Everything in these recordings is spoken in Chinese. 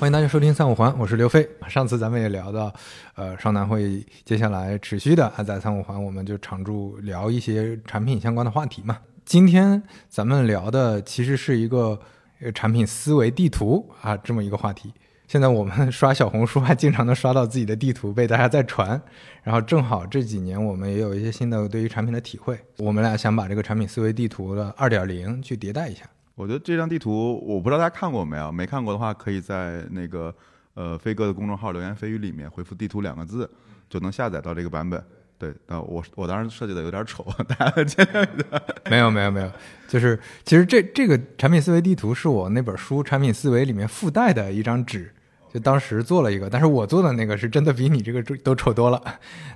欢迎大家收听三五环，我是刘飞。上次咱们也聊到，呃，双南会接下来持续的啊，在三五环我们就常驻聊一些产品相关的话题嘛。今天咱们聊的其实是一个呃产品思维地图啊这么一个话题。现在我们刷小红书还经常能刷到自己的地图被大家在传，然后正好这几年我们也有一些新的对于产品的体会，我们俩想把这个产品思维地图的二点零去迭代一下。我觉得这张地图，我不知道大家看过没有？没看过的话，可以在那个呃飞哥的公众号“流言蜚语”里面回复“地图”两个字，就能下载到这个版本。对，那我我当时设计的有点丑，大家见谅一下。没有没有没有，就是其实这这个产品思维地图是我那本书《产品思维》里面附带的一张纸。就当时做了一个，但是我做的那个是真的比你这个都丑多了。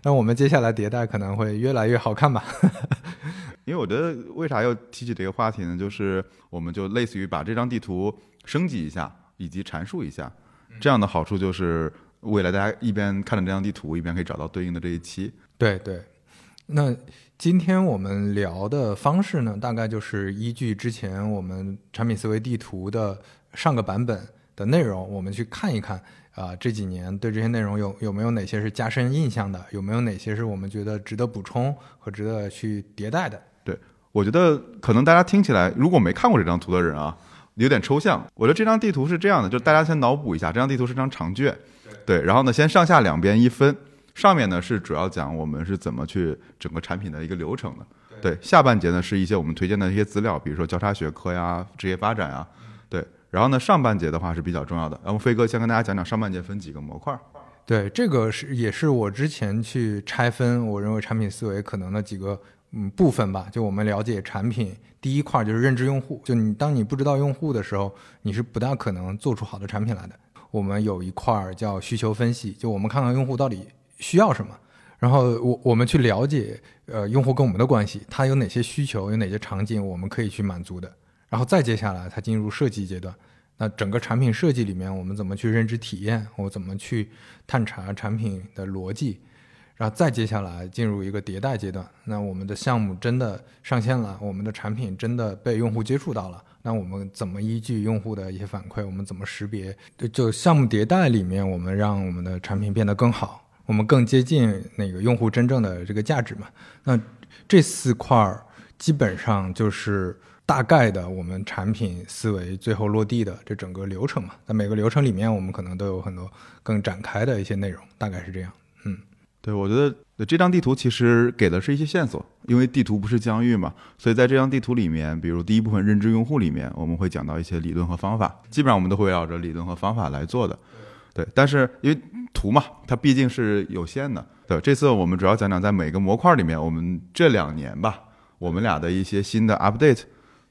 那我们接下来迭代可能会越来越好看吧。因为我觉得为啥要提起这个话题呢？就是我们就类似于把这张地图升级一下，以及阐述一下，这样的好处就是未来大家一边看着这张地图，一边可以找到对应的这一期。对对。那今天我们聊的方式呢，大概就是依据之前我们产品思维地图的上个版本。的内容，我们去看一看啊，这几年对这些内容有有没有哪些是加深印象的，有没有哪些是我们觉得值得补充和值得去迭代的？对，我觉得可能大家听起来，如果没看过这张图的人啊，有点抽象。我觉得这张地图是这样的，就大家先脑补一下，这张地图是张长卷，对，然后呢，先上下两边一分，上面呢是主要讲我们是怎么去整个产品的一个流程的，对，下半节呢是一些我们推荐的一些资料，比如说交叉学科呀、职业发展呀。然后呢，上半节的话是比较重要的。然后飞哥先跟大家讲讲上半节分几个模块。对，这个是也是我之前去拆分，我认为产品思维可能的几个嗯部分吧。就我们了解产品，第一块就是认知用户。就你当你不知道用户的时候，你是不大可能做出好的产品来的。我们有一块儿叫需求分析，就我们看看用户到底需要什么，然后我我们去了解呃用户跟我们的关系，他有哪些需求，有哪些场景我们可以去满足的。然后再接下来，它进入设计阶段。那整个产品设计里面，我们怎么去认知体验？我怎么去探查产品的逻辑？然后再接下来进入一个迭代阶段。那我们的项目真的上线了，我们的产品真的被用户接触到了。那我们怎么依据用户的一些反馈？我们怎么识别？就项目迭代里面，我们让我们的产品变得更好，我们更接近那个用户真正的这个价值嘛？那这四块儿基本上就是。大概的，我们产品思维最后落地的这整个流程嘛，在每个流程里面，我们可能都有很多更展开的一些内容，大概是这样。对，我觉得这张地图其实给的是一些线索，因为地图不是疆域嘛，所以在这张地图里面，比如第一部分认知用户里面，我们会讲到一些理论和方法，基本上我们都会围绕着理论和方法来做的。对，但是因为图嘛，它毕竟是有限的。对，这次我们主要讲讲在每个模块里面，我们这两年吧，我们俩的一些新的 update。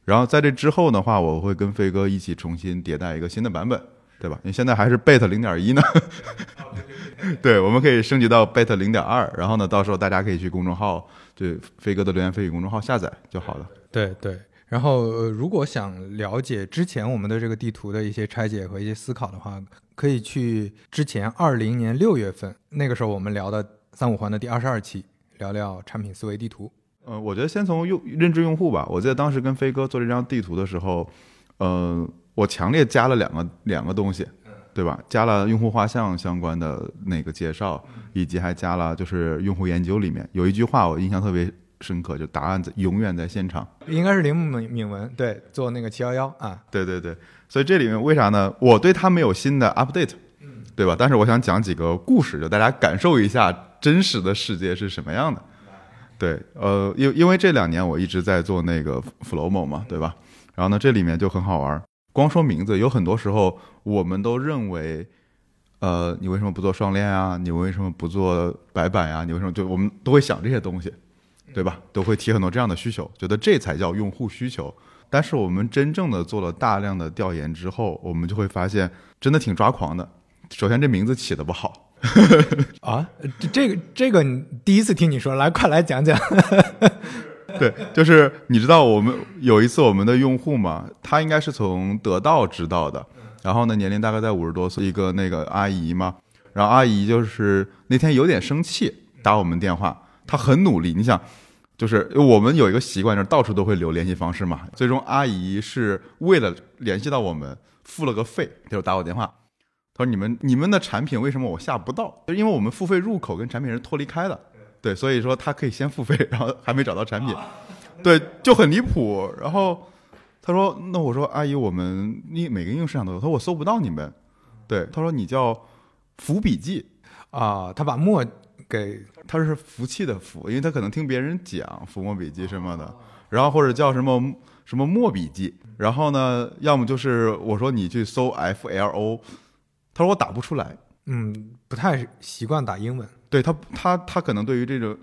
然后在这之后的话，我会跟飞哥一起重新迭代一个新的版本，对吧？因为现在还是 beta 零点一呢，对，我们可以升级到 beta 零点二，然后呢，到时候大家可以去公众号，对飞哥的留言蜚语公众号下载就好了。对对，然后如果想了解之前我们的这个地图的一些拆解和一些思考的话，可以去之前二零年六月份那个时候我们聊的三五环的第二十二期，聊聊产品思维地图。呃，我觉得先从用认知用户吧。我记得当时跟飞哥做这张地图的时候，呃，我强烈加了两个两个东西，对吧？加了用户画像相关的那个介绍，以及还加了就是用户研究里面有一句话我印象特别深刻，就答案在永远在现场。应该是铃木敏敏文对做那个七幺幺啊，对对对。所以这里面为啥呢？我对他没有新的 update，对吧？但是我想讲几个故事，就大家感受一下真实的世界是什么样的。对，呃，因因为这两年我一直在做那个 Flowmo 嘛，对吧？然后呢，这里面就很好玩。光说名字，有很多时候我们都认为，呃，你为什么不做双链啊？你为什么不做白板呀？你为什么就我们都会想这些东西，对吧？都会提很多这样的需求，觉得这才叫用户需求。但是我们真正的做了大量的调研之后，我们就会发现，真的挺抓狂的。首先，这名字起的不好。啊，这这个这个你第一次听你说，来快来讲讲。对，就是你知道我们有一次我们的用户嘛，他应该是从得到知道的，然后呢年龄大概在五十多岁，一个那个阿姨嘛，然后阿姨就是那天有点生气打我们电话，她很努力，你想，就是我们有一个习惯，就是到处都会留联系方式嘛，最终阿姨是为了联系到我们付了个费，就打我电话。他说你们你们的产品为什么我下不到？就因为我们付费入口跟产品是脱离开的，对，所以说他可以先付费，然后还没找到产品，对，就很离谱。然后他说那我说阿姨，我们你每个应用市场都有，他说我搜不到你们，对，他说你叫福笔记。啊，他把墨给他是福气的福，因为他可能听别人讲伏墨笔记什么的，然后或者叫什么什么墨笔记，然后呢，要么就是我说你去搜 F L O，他说我打不出来，嗯，不太习惯打英文，对他他他可能对于这种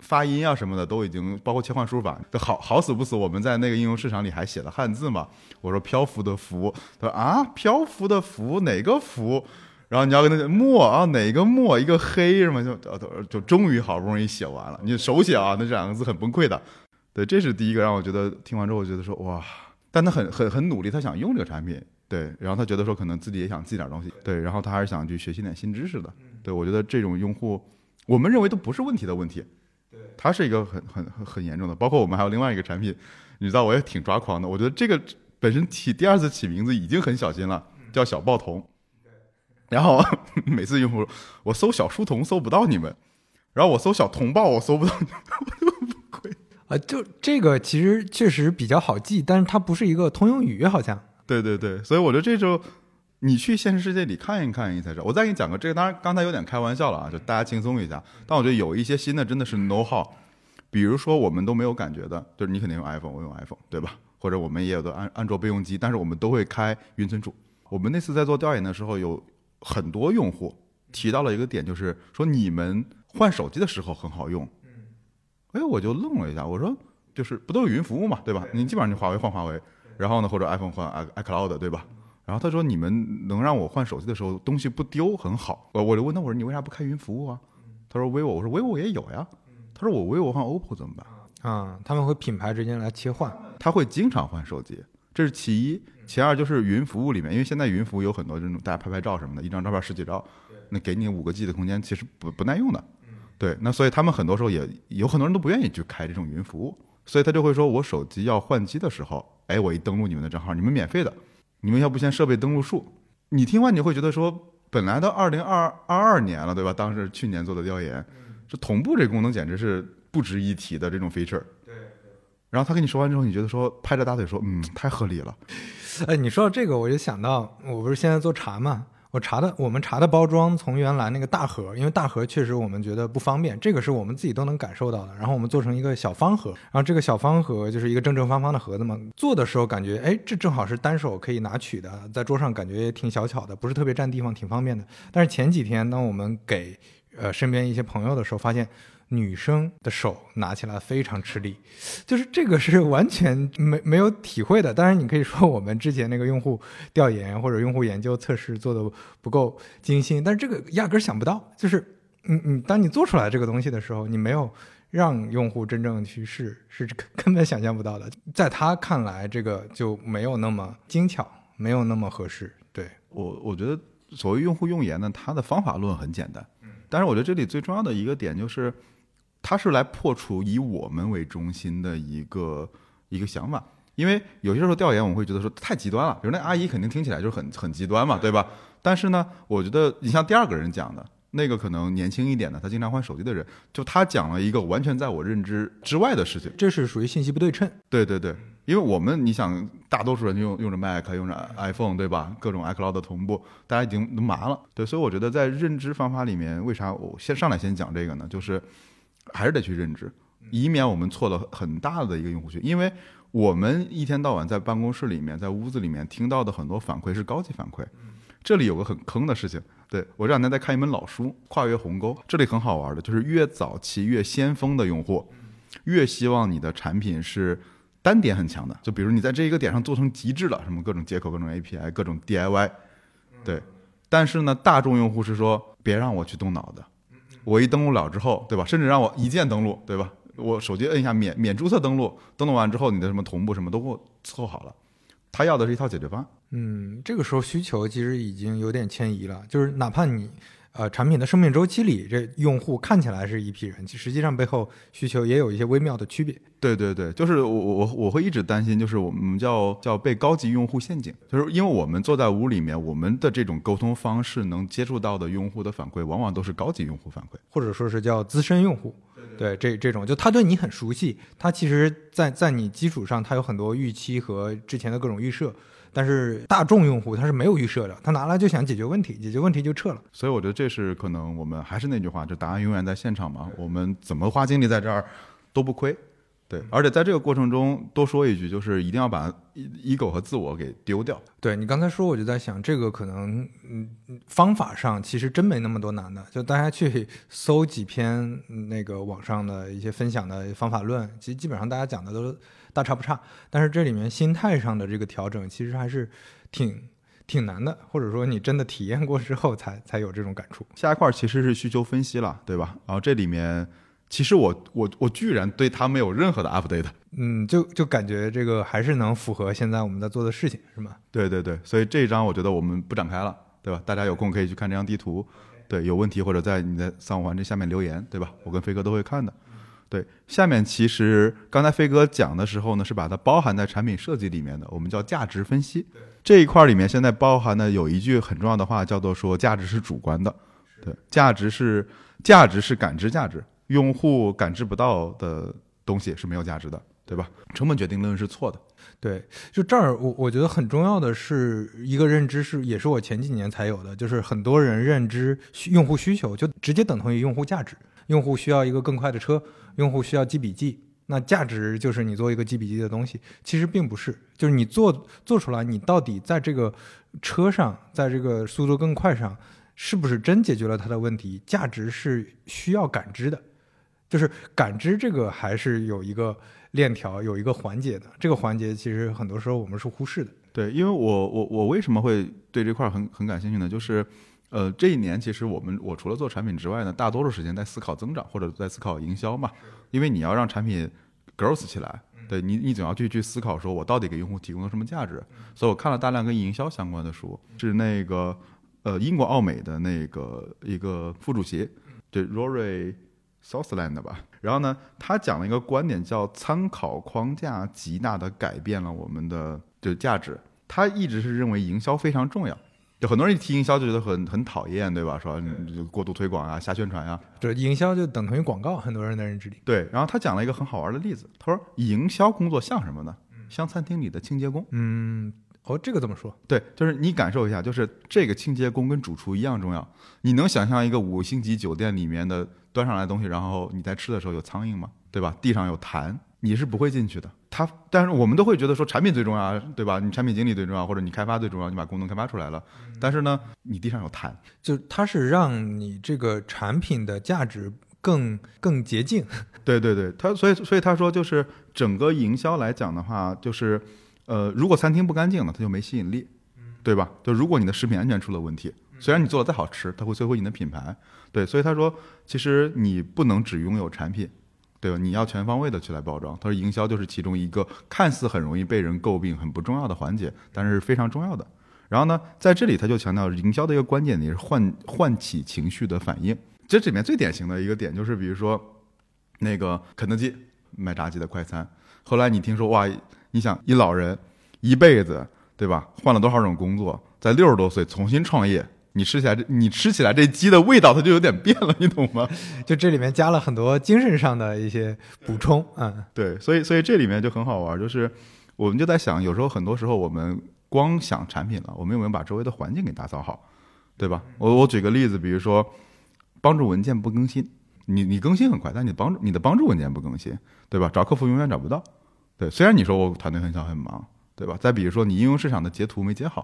发音啊什么的都已经包括切换输入法，好好死不死我们在那个应用市场里还写了汉字嘛，我说漂浮的浮，他说啊漂浮的浮哪个浮？然后你要跟他讲墨啊，哪个墨？一个黑什么就就就终于好不容易写完了。你手写啊，那这两个字很崩溃的。对，这是第一个让我觉得听完之后，我觉得说哇，但他很很很努力，他想用这个产品。对，然后他觉得说可能自己也想记点东西。对，然后他还是想去学习点新知识的。对，我觉得这种用户，我们认为都不是问题的问题。对，他是一个很很很很严重的。包括我们还有另外一个产品，你知道我也挺抓狂的。我觉得这个本身起第二次起名字已经很小心了，叫小报童。然后 每次用户我搜小书童搜不到你们，然后我搜小童报我搜不到你们，我就崩溃啊！就这个其实确实比较好记，但是它不是一个通用语，好像。对对对，所以我觉得这就你去现实世界里看一看，你才知道。我再给你讲个这个，当然刚才有点开玩笑了啊，就大家轻松一下。但我觉得有一些新的真的是 know how，比如说我们都没有感觉的，就是你肯定用 iPhone，我用 iPhone，对吧？或者我们也有的安安卓备用机，但是我们都会开云存储。我们那次在做调研的时候有。很多用户提到了一个点，就是说你们换手机的时候很好用。哎，我就愣了一下，我说就是不都有云服务嘛，对吧？你基本上你华为换华为，然后呢或者 iPhone 换 i iCloud，对吧？然后他说你们能让我换手机的时候东西不丢很好。我我就问他我说你为啥不开云服务啊？他说 vivo，我说 vivo 也有呀。他说我 vivo 换 OPPO 怎么办？啊，他们会品牌之间来切换，他会经常换手机，这是其一。其二就是云服务里面，因为现在云服务有很多这种大家拍拍照什么的，一张照片十几兆，那给你五个 G 的空间，其实不不耐用的。对，那所以他们很多时候也有很多人都不愿意去开这种云服务，所以他就会说，我手机要换机的时候，哎，我一登录你们的账号，你们免费的，你们要不先设备登录数？你听完你会觉得说，本来都二零二二二年了，对吧？当时去年做的调研，这同步这功能简直是不值一提的这种 feature。对。然后他跟你说完之后，你觉得说拍着大腿说，嗯，太合理了。哎，你说到这个，我就想到，我不是现在做茶嘛？我查的，我们查的包装从原来那个大盒，因为大盒确实我们觉得不方便，这个是我们自己都能感受到的。然后我们做成一个小方盒，然后这个小方盒就是一个正正方方的盒子嘛。做的时候感觉，哎，这正好是单手可以拿取的，在桌上感觉也挺小巧的，不是特别占地方，挺方便的。但是前几天当我们给呃身边一些朋友的时候，发现。女生的手拿起来非常吃力，就是这个是完全没没有体会的。当然，你可以说我们之前那个用户调研或者用户研究测试做的不够精心，但是这个压根儿想不到。就是，嗯嗯，当你做出来这个东西的时候，你没有让用户真正去试，是根本想象不到的。在他看来，这个就没有那么精巧，没有那么合适。对我，我觉得所谓用户用研呢，它的方法论很简单，但是我觉得这里最重要的一个点就是。它是来破除以我们为中心的一个一个想法，因为有些时候调研我们会觉得说太极端了，比如那阿姨肯定听起来就是很很极端嘛，对吧？但是呢，我觉得你像第二个人讲的那个可能年轻一点的，他经常换手机的人，就他讲了一个完全在我认知之外的事情，这是属于信息不对称。对对对，因为我们你想，大多数人用用着 Mac，用着 iPhone，对吧？各种 iCloud 同步，大家已经都麻了。对，所以我觉得在认知方法里面，为啥我先上来先讲这个呢？就是。还是得去认知，以免我们错了很大的一个用户群。因为我们一天到晚在办公室里面，在屋子里面听到的很多反馈是高级反馈。这里有个很坑的事情，对我这两天在看一本老书《跨越鸿沟》，这里很好玩的，就是越早期越先锋的用户，越希望你的产品是单点很强的。就比如你在这一个点上做成极致了，什么各种接口、各种 API、各种 DIY，对。但是呢，大众用户是说别让我去动脑的。我一登录了之后，对吧？甚至让我一键登录，对吧？我手机摁一下免免注册登录，登录完之后，你的什么同步什么都给我伺候好了。他要的是一套解决方案。嗯，这个时候需求其实已经有点迁移了，就是哪怕你呃产品的生命周期里，这用户看起来是一批人，其实际上背后需求也有一些微妙的区别。对对对，就是我我我会一直担心，就是我们叫叫被高级用户陷阱，就是因为我们坐在屋里面，我们的这种沟通方式能接触到的用户的反馈，往往都是高级用户反馈。或者说是叫资深用户，对这这种，就他对你很熟悉，他其实在在你基础上，他有很多预期和之前的各种预设，但是大众用户他是没有预设的，他拿来就想解决问题，解决问题就撤了。所以我觉得这是可能我们还是那句话，就答案永远在现场嘛。我们怎么花精力在这儿都不亏。对，而且在这个过程中多说一句，就是一定要把 ego 和自我给丢掉。对你刚才说，我就在想，这个可能嗯方法上其实真没那么多难的，就大家去搜几篇那个网上的一些分享的方法论，其实基本上大家讲的都大差不差。但是这里面心态上的这个调整，其实还是挺挺难的，或者说你真的体验过之后才才有这种感触。下一块其实是需求分析了，对吧？然后这里面。其实我我我居然对它没有任何的 update，嗯，就就感觉这个还是能符合现在我们在做的事情，是吗？对对对，所以这一章我觉得我们不展开了，对吧？大家有空可以去看这张地图，对，有问题或者在你的三五环这下面留言，对吧？我跟飞哥都会看的。对，下面其实刚才飞哥讲的时候呢，是把它包含在产品设计里面的，我们叫价值分析这一块里面，现在包含的有一句很重要的话，叫做说价值是主观的，对，价值是价值是感知价值。用户感知不到的东西是没有价值的，对吧？成本决定论是错的。对，就这儿，我我觉得很重要的是一个认知，是也是我前几年才有的，就是很多人认知用户需求就直接等同于用户价值。用户需要一个更快的车，用户需要记笔记，那价值就是你做一个记笔记的东西。其实并不是，就是你做做出来，你到底在这个车上，在这个速度更快上，是不是真解决了他的问题？价值是需要感知的。就是感知这个还是有一个链条，有一个环节的。这个环节其实很多时候我们是忽视的。对，因为我我我为什么会对这块很很感兴趣呢？就是，呃，这一年其实我们我除了做产品之外呢，大多数时间在思考增长或者在思考营销嘛。因为你要让产品 growth 起来，对你你总要去去思考说我到底给用户提供了什么价值。所以我看了大量跟营销相关的书，是那个呃英国奥美的那个一个副主席，对 Rory。Southland 吧，然后呢，他讲了一个观点，叫参考框架极大的改变了我们的就价值。他一直是认为营销非常重要，就很多人一提营销就觉得很很讨厌，对吧？说过度推广啊，瞎宣传啊。对，营销就等同于广告，很多人的认知里。对，然后他讲了一个很好玩的例子，他说营销工作像什么呢？像餐厅里的清洁工。嗯。哦，这个怎么说？对，就是你感受一下，就是这个清洁工跟主厨一样重要。你能想象一个五星级酒店里面的端上来的东西，然后你在吃的时候有苍蝇吗？对吧？地上有痰，你是不会进去的。他，但是我们都会觉得说产品最重要，对吧？你产品经理最重要，或者你开发最重要，你把功能开发出来了。但是呢，你地上有痰，就它是让你这个产品的价值更更洁净。对对对，他所以所以他说就是整个营销来讲的话，就是。呃，如果餐厅不干净了，它就没吸引力，对吧？就如果你的食品安全出了问题，虽然你做的再好吃，它会摧毁你的品牌。对，所以他说，其实你不能只拥有产品，对吧？你要全方位的去来包装。他说，营销就是其中一个看似很容易被人诟病、很不重要的环节，但是非常重要的。然后呢，在这里他就强调，营销的一个关键点是唤唤起情绪的反应。这里面最典型的一个点就是，比如说那个肯德基卖炸鸡的快餐，后来你听说哇。你想，一老人一辈子，对吧？换了多少种工作，在六十多岁重新创业，你吃起来这，你吃起来这鸡的味道，它就有点变了，你懂吗？就这里面加了很多精神上的一些补充，嗯，对，所以，所以这里面就很好玩，就是我们就在想，有时候很多时候我们光想产品了，我们有没有把周围的环境给打扫好，对吧？我我举个例子，比如说帮助文件不更新，你你更新很快，但你帮助你的帮助文件不更新，对吧？找客服永远找不到。对，虽然你说我团队很小很忙，对吧？再比如说你应用市场的截图没截好，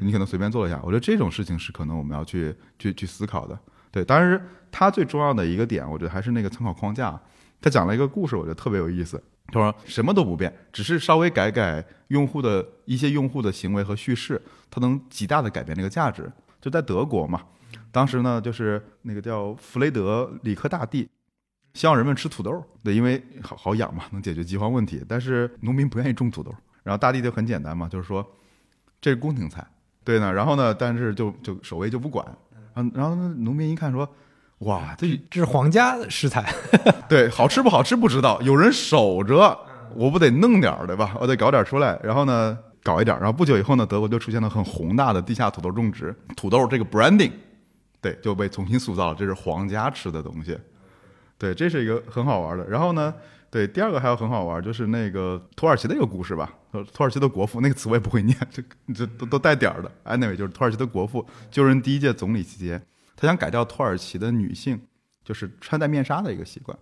你可能随便做一下。我觉得这种事情是可能我们要去去去思考的。对，当然它最重要的一个点，我觉得还是那个参考框架。他讲了一个故事，我觉得特别有意思。他说什么都不变，只是稍微改改用户的一些用户的行为和叙事，它能极大的改变这个价值。就在德国嘛，当时呢就是那个叫弗雷德里克大帝。希望人们吃土豆，对，因为好好养嘛，能解决饥荒问题。但是农民不愿意种土豆，然后大帝就很简单嘛，就是说这是宫廷菜，对呢。然后呢，但是就就守卫就不管，然后然后那农民一看说，哇，这这是皇家食材，对好吃不好吃不知道，有人守着，我不得弄点儿对吧？我得搞点儿出来，然后呢搞一点儿，然后不久以后呢，德国就出现了很宏大的地下土豆种植，土豆这个 branding，对，就被重新塑造了，这是皇家吃的东西，对，这是一个很好玩的。然后呢，对，第二个还有很好玩，就是那个土耳其的一个故事吧。土耳其的国父，那个词我也不会念，这这都都带点儿的。anyway，就是土耳其的国父就任第一届总理期间，他想改掉土耳其的女性就是穿戴面纱的一个习惯。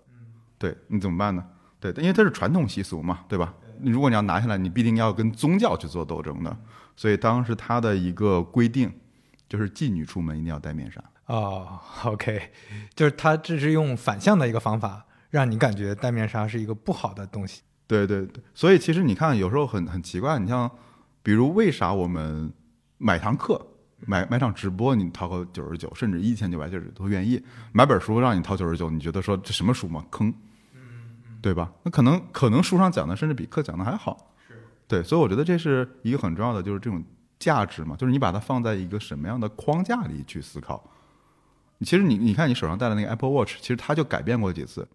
对你怎么办呢？对，因为这是传统习俗嘛，对吧？你如果你要拿下来，你必定要跟宗教去做斗争的。所以当时他的一个规定就是妓女出门一定要戴面纱。哦，OK，就是他这是用反向的一个方法，让你感觉戴面纱是一个不好的东西。对对对，所以其实你看，有时候很很奇怪，你像，比如为啥我们买堂课、买买场直播，你掏个九十九，甚至一千九百九十九都愿意；买本书让你掏九十九，你觉得说这什么书嘛，坑，对吧？那可能可能书上讲的甚至比课讲的还好，对，所以我觉得这是一个很重要的，就是这种价值嘛，就是你把它放在一个什么样的框架里去思考。其实你你看你手上戴的那个 Apple Watch，其实它就改变过几次。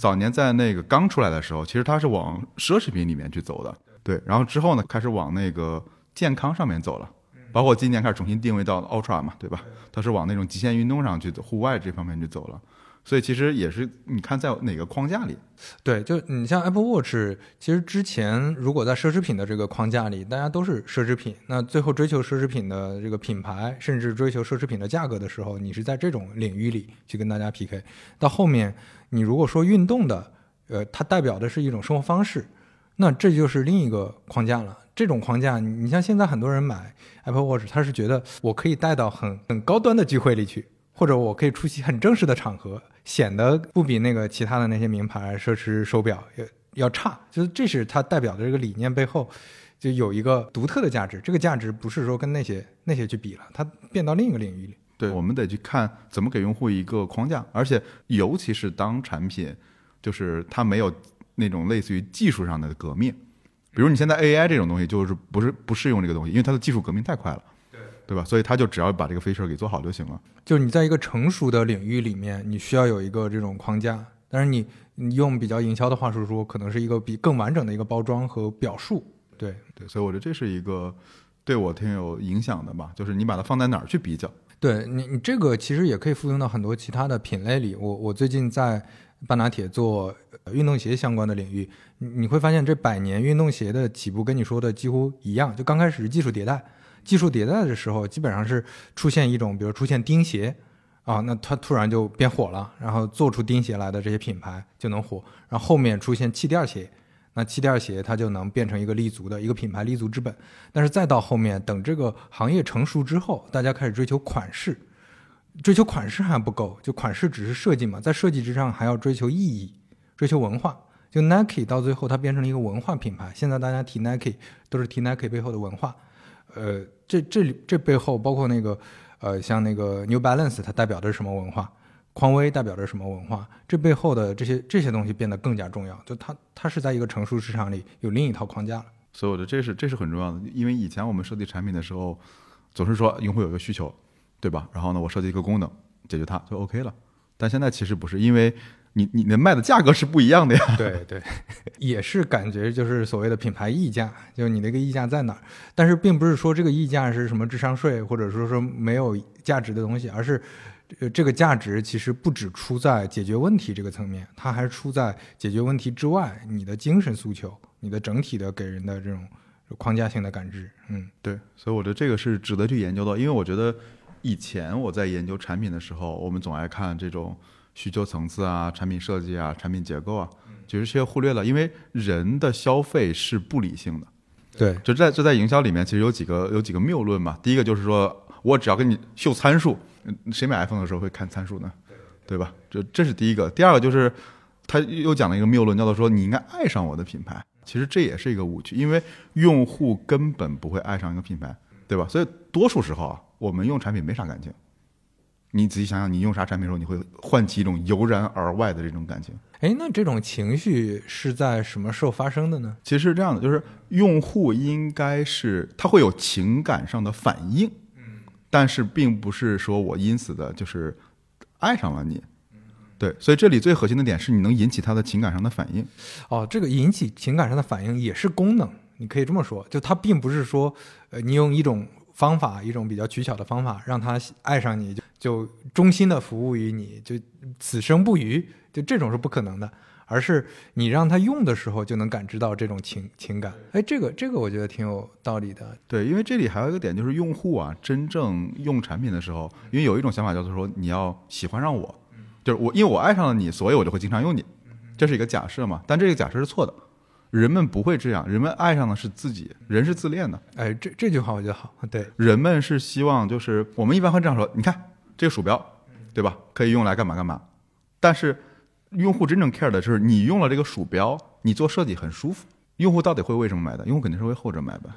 早年在那个刚出来的时候，其实它是往奢侈品里面去走的，对。然后之后呢，开始往那个健康上面走了，包括今年开始重新定位到 Ultra 嘛，对吧？它是往那种极限运动上去，户外这方面去走了。所以其实也是你看在哪个框架里，对，就你像 Apple Watch，其实之前如果在奢侈品的这个框架里，大家都是奢侈品，那最后追求奢侈品的这个品牌，甚至追求奢侈品的价格的时候，你是在这种领域里去跟大家 PK。到后面，你如果说运动的，呃，它代表的是一种生活方式，那这就是另一个框架了。这种框架，你像现在很多人买 Apple Watch，他是觉得我可以带到很很高端的聚会里去。或者我可以出席很正式的场合，显得不比那个其他的那些名牌奢侈手表要要差。就是这是它代表的这个理念背后，就有一个独特的价值。这个价值不是说跟那些那些去比了，它变到另一个领域里。对，我们得去看怎么给用户一个框架，而且尤其是当产品就是它没有那种类似于技术上的革命，比如你现在 AI 这种东西就是不是不适用这个东西，因为它的技术革命太快了。对吧？所以他就只要把这个 feature 给做好就行了。就是你在一个成熟的领域里面，你需要有一个这种框架，但是你你用比较营销的话术说，可能是一个比更完整的一个包装和表述。对对，所以我觉得这是一个对我挺有影响的吧。就是你把它放在哪儿去比较？对你，你这个其实也可以复用到很多其他的品类里。我我最近在半拿铁做运动鞋相关的领域，你你会发现这百年运动鞋的起步跟你说的几乎一样，就刚开始是技术迭代。技术迭代的时候，基本上是出现一种，比如出现钉鞋，啊，那它突然就变火了，然后做出钉鞋来的这些品牌就能火，然后后面出现气垫鞋，那气垫鞋它就能变成一个立足的一个品牌立足之本。但是再到后面，等这个行业成熟之后，大家开始追求款式，追求款式还不够，就款式只是设计嘛，在设计之上还要追求意义，追求文化。就 Nike 到最后它变成了一个文化品牌，现在大家提 Nike 都是提 Nike 背后的文化。呃，这这里这背后包括那个，呃，像那个 New Balance，它代表的是什么文化？匡威代表着什么文化？这背后的这些这些东西变得更加重要。就它它是在一个成熟市场里有另一套框架了。所以我觉得这是这是很重要的，因为以前我们设计产品的时候，总是说用户有一个需求，对吧？然后呢，我设计一个功能解决它就 OK 了。但现在其实不是，因为你你的卖的价格是不一样的呀。对对，也是感觉就是所谓的品牌溢价，就是你那个溢价在哪儿？但是并不是说这个溢价是什么智商税，或者说说没有价值的东西，而是呃这个价值其实不只出在解决问题这个层面，它还出在解决问题之外，你的精神诉求，你的整体的给人的这种框架性的感知。嗯，对，所以我觉得这个是值得去研究的，因为我觉得以前我在研究产品的时候，我们总爱看这种。需求层次啊，产品设计啊，产品结构啊，其实这些忽略了，因为人的消费是不理性的。对，就在就在营销里面，其实有几个有几个谬论嘛。第一个就是说我只要给你秀参数，谁买 iPhone 的时候会看参数呢？对吧？这这是第一个。第二个就是他又讲了一个谬论，叫做说你应该爱上我的品牌。其实这也是一个误区，因为用户根本不会爱上一个品牌，对吧？所以多数时候啊，我们用产品没啥感情。你仔细想想，你用啥产品的时候，你会唤起一种油然而外的这种感情？哎，那这种情绪是在什么时候发生的呢？其实是这样的，就是用户应该是他会有情感上的反应，但是并不是说我因此的就是爱上了你。对，所以这里最核心的点是你能引起他的情感上的反应。哦，这个引起情感上的反应也是功能，你可以这么说，就它并不是说，呃，你用一种方法，一种比较取巧的方法，让他爱上你，就就衷心的服务于你，就此生不渝，就这种是不可能的，而是你让他用的时候就能感知到这种情情感。哎，这个这个我觉得挺有道理的。对，因为这里还有一个点就是用户啊，真正用产品的时候，因为有一种想法叫做说你要喜欢上我。就是我，因为我爱上了你，所以我就会经常用你，这是一个假设嘛？但这个假设是错的，人们不会这样，人们爱上的是自己，人是自恋的。哎，这这句话我觉得好，对，人们是希望就是我们一般会这样说，你看这个鼠标，对吧？可以用来干嘛干嘛？但是用户真正 care 的就是你用了这个鼠标，你做设计很舒服。用户到底会为什么买的？用户肯定是为后者买的，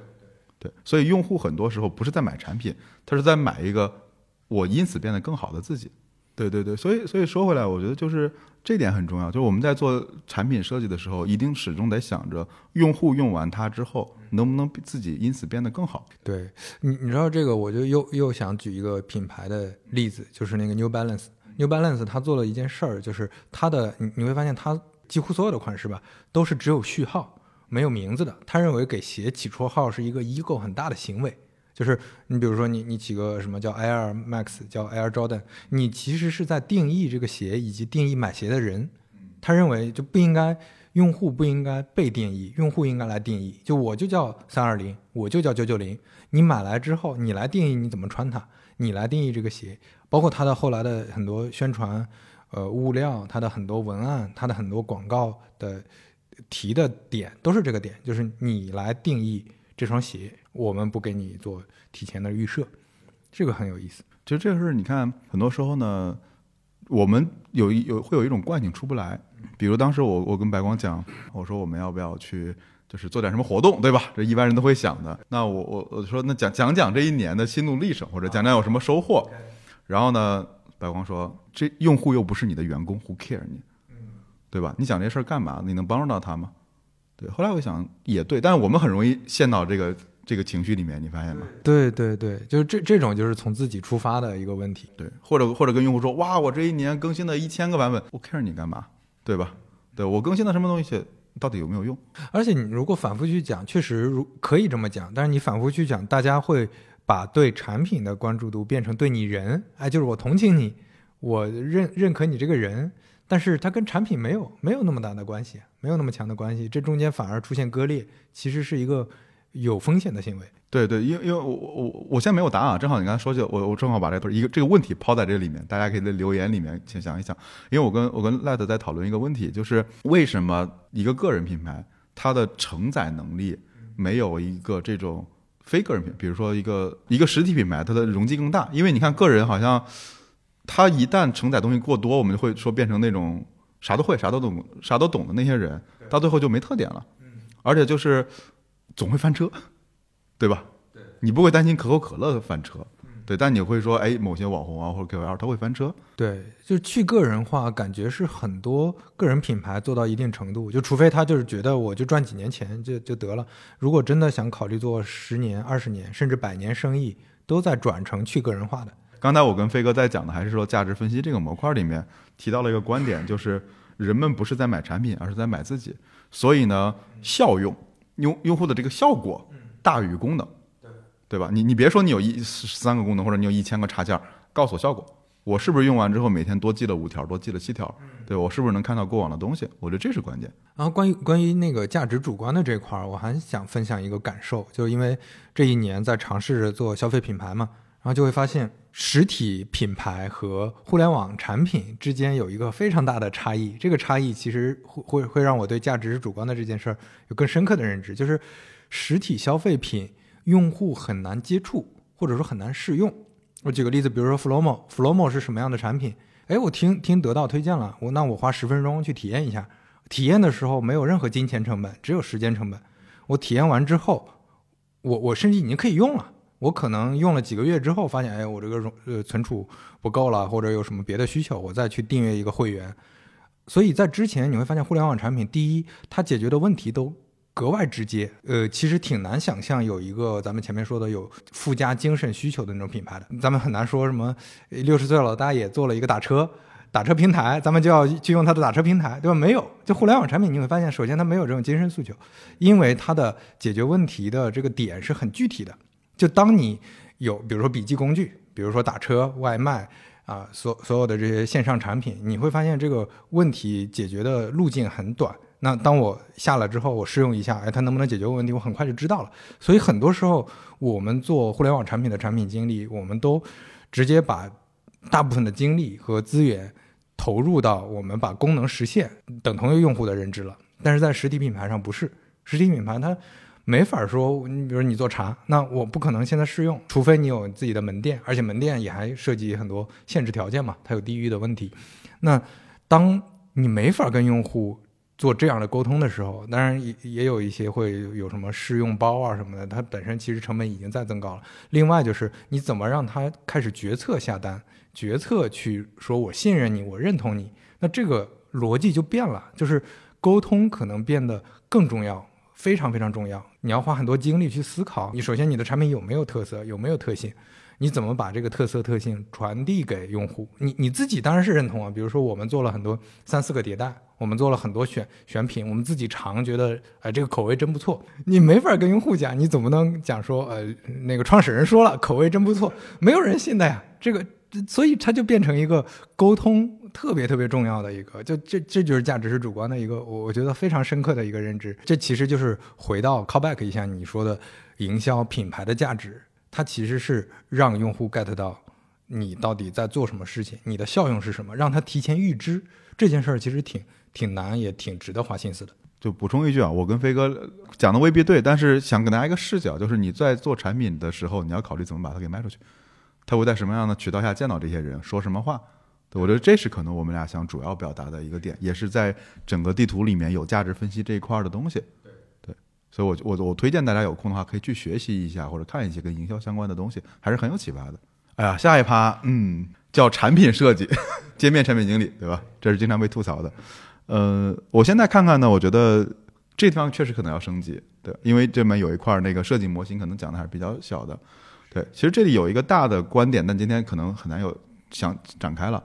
对。所以用户很多时候不是在买产品，他是在买一个我因此变得更好的自己。对对对，所以所以说回来，我觉得就是这点很重要，就是我们在做产品设计的时候，一定始终得想着用户用完它之后，能不能自己因此变得更好。对你，你知道这个，我就又又想举一个品牌的例子，就是那个 New Balance。New Balance 它做了一件事儿，就是它的你你会发现，它几乎所有的款式吧，都是只有序号没有名字的。他认为给鞋起绰号是一个 ego 很大的行为。就是你比如说你你起个什么叫 Air Max 叫 Air Jordan，你其实是在定义这个鞋以及定义买鞋的人，他认为就不应该用户不应该被定义，用户应该来定义。就我就叫三二零，我就叫九九零，你买来之后你来定义你怎么穿它，你来定义这个鞋，包括它的后来的很多宣传，呃物料，它的很多文案，它的很多广告的提的点都是这个点，就是你来定义这双鞋。我们不给你做提前的预设，这个很有意思。其实这个事儿你看，很多时候呢，我们有一有会有一种惯性出不来。比如当时我我跟白光讲，我说我们要不要去就是做点什么活动，对吧？这一般人都会想的。那我我我说那讲讲讲这一年的心路历程，或者讲讲有什么收获。然后呢，白光说这用户又不是你的员工，Who care 你？对吧？你讲这事儿干嘛？你能帮助到他吗？对。后来我想也对，但是我们很容易陷到这个。这个情绪里面，你发现吗？对对对，就是这这种就是从自己出发的一个问题。对，或者或者跟用户说，哇，我这一年更新了一千个版本，我 care 你干嘛？对吧？对我更新了什么东西，到底有没有用？而且你如果反复去讲，确实如可以这么讲，但是你反复去讲，大家会把对产品的关注度变成对你人，哎，就是我同情你，我认认可你这个人，但是它跟产品没有没有那么大的关系，没有那么强的关系，这中间反而出现割裂，其实是一个。有风险的行为，对对，因为因为我我我现在没有答案，正好你刚才说就我我正好把这一个这个问题抛在这里面，大家可以在留言里面先想一想，因为我跟我跟 Let 在讨论一个问题，就是为什么一个个人品牌它的承载能力没有一个这种非个人品，比如说一个一个实体品牌它的容积更大，因为你看个人好像他一旦承载东西过多，我们就会说变成那种啥都会啥都懂啥都懂的那些人，到最后就没特点了，而且就是。总会翻车，对吧？对，你不会担心可口可乐翻车，对，但你会说，哎，某些网红啊或者 KOL 他会翻车，对，就是去个人化，感觉是很多个人品牌做到一定程度，就除非他就是觉得我就赚几年钱就就得了，如果真的想考虑做十年、二十年甚至百年生意，都在转成去个人化的。刚才我跟飞哥在讲的还是说价值分析这个模块里面提到了一个观点，就是人们不是在买产品，而是在买自己，所以呢，效用。用用户的这个效果大于功能，对对吧？你你别说你有一三个功能或者你有一千个插件，告诉我效果，我是不是用完之后每天多记了五条，多记了七条？对我是不是能看到过往的东西？我觉得这是关键。然后关于关于那个价值主观的这块儿，我还想分享一个感受，就是因为这一年在尝试着做消费品牌嘛，然后就会发现。实体品牌和互联网产品之间有一个非常大的差异，这个差异其实会会会让我对价值是主观的这件事儿有更深刻的认知。就是实体消费品用户很难接触，或者说很难试用。我举个例子，比如说 Flomo，Flomo 是什么样的产品？哎，我听听得到推荐了，我那我花十分钟去体验一下。体验的时候没有任何金钱成本，只有时间成本。我体验完之后，我我甚至已经可以用了。我可能用了几个月之后，发现，哎，我这个容呃存储不够了，或者有什么别的需求，我再去订阅一个会员。所以在之前你会发现，互联网产品第一，它解决的问题都格外直接。呃，其实挺难想象有一个咱们前面说的有附加精神需求的那种品牌的。咱们很难说什么六十岁老大爷做了一个打车打车平台，咱们就要去用它的打车平台，对吧？没有，就互联网产品你会发现，首先它没有这种精神诉求，因为它的解决问题的这个点是很具体的。就当你有比如说笔记工具，比如说打车、外卖。啊，所所有的这些线上产品，你会发现这个问题解决的路径很短。那当我下了之后，我试用一下，哎，它能不能解决问题？我很快就知道了。所以很多时候，我们做互联网产品的产品经理，我们都直接把大部分的精力和资源投入到我们把功能实现等同于用户的认知了。但是在实体品牌上不是，实体品牌它。没法说，你比如你做茶，那我不可能现在试用，除非你有自己的门店，而且门店也还涉及很多限制条件嘛，它有地域的问题。那当你没法跟用户做这样的沟通的时候，当然也也有一些会有什么试用包啊什么的，它本身其实成本已经在增高了。另外就是你怎么让他开始决策下单，决策去说我信任你，我认同你，那这个逻辑就变了，就是沟通可能变得更重要。非常非常重要，你要花很多精力去思考。你首先你的产品有没有特色，有没有特性，你怎么把这个特色特性传递给用户？你你自己当然是认同啊。比如说我们做了很多三四个迭代，我们做了很多选选品，我们自己尝觉得，哎，这个口味真不错。你没法跟用户讲，你怎么能讲说，呃，那个创始人说了口味真不错，没有人信的呀。这个，所以它就变成一个沟通。特别特别重要的一个，就这这就是价值是主观的一个，我我觉得非常深刻的一个认知。这其实就是回到 callback 一下你说的营销品牌的价值，它其实是让用户 get 到你到底在做什么事情，你的效用是什么，让他提前预知这件事儿，其实挺挺难，也挺值得花心思的。就补充一句啊，我跟飞哥讲的未必对，但是想给大家一个视角，就是你在做产品的时候，你要考虑怎么把它给卖出去，他会在什么样的渠道下见到这些人，说什么话。我觉得这是可能我们俩想主要表达的一个点，也是在整个地图里面有价值分析这一块的东西。对对，所以，我我我推荐大家有空的话可以去学习一下，或者看一些跟营销相关的东西，还是很有启发的。哎呀，下一趴，嗯，叫产品设计，界面产品经理，对吧？这是经常被吐槽的。呃，我现在看看呢，我觉得这地方确实可能要升级，对，因为这边有一块那个设计模型，可能讲的还是比较小的。对，其实这里有一个大的观点，但今天可能很难有想展开了。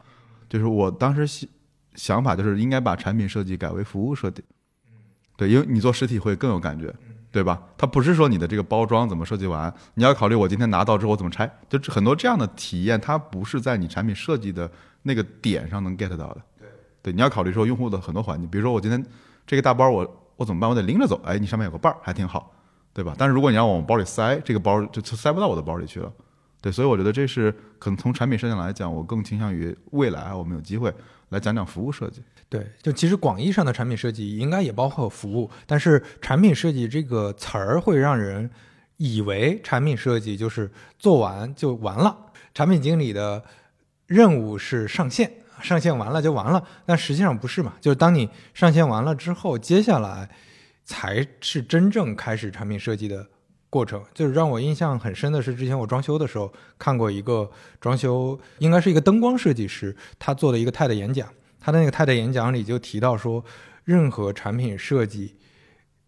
就是我当时想想法就是应该把产品设计改为服务设计，对，因为你做实体会更有感觉，对吧？它不是说你的这个包装怎么设计完，你要考虑我今天拿到之后我怎么拆，就很多这样的体验，它不是在你产品设计的那个点上能 get 到的。对，你要考虑说用户的很多环境，比如说我今天这个大包我我怎么办？我得拎着走，哎，你上面有个把儿还挺好，对吧？但是如果你让我往包里塞，这个包就塞不到我的包里去了。对，所以我觉得这是可能从产品设计来讲，我更倾向于未来我们有机会来讲讲服务设计。对，就其实广义上的产品设计应该也包括服务，但是产品设计这个词儿会让人以为产品设计就是做完就完了，产品经理的任务是上线，上线完了就完了。但实际上不是嘛？就是当你上线完了之后，接下来才是真正开始产品设计的。过程就是让我印象很深的是，之前我装修的时候看过一个装修，应该是一个灯光设计师，他做的一个 TED 演讲。他的那个 TED 演讲里就提到说，任何产品设计，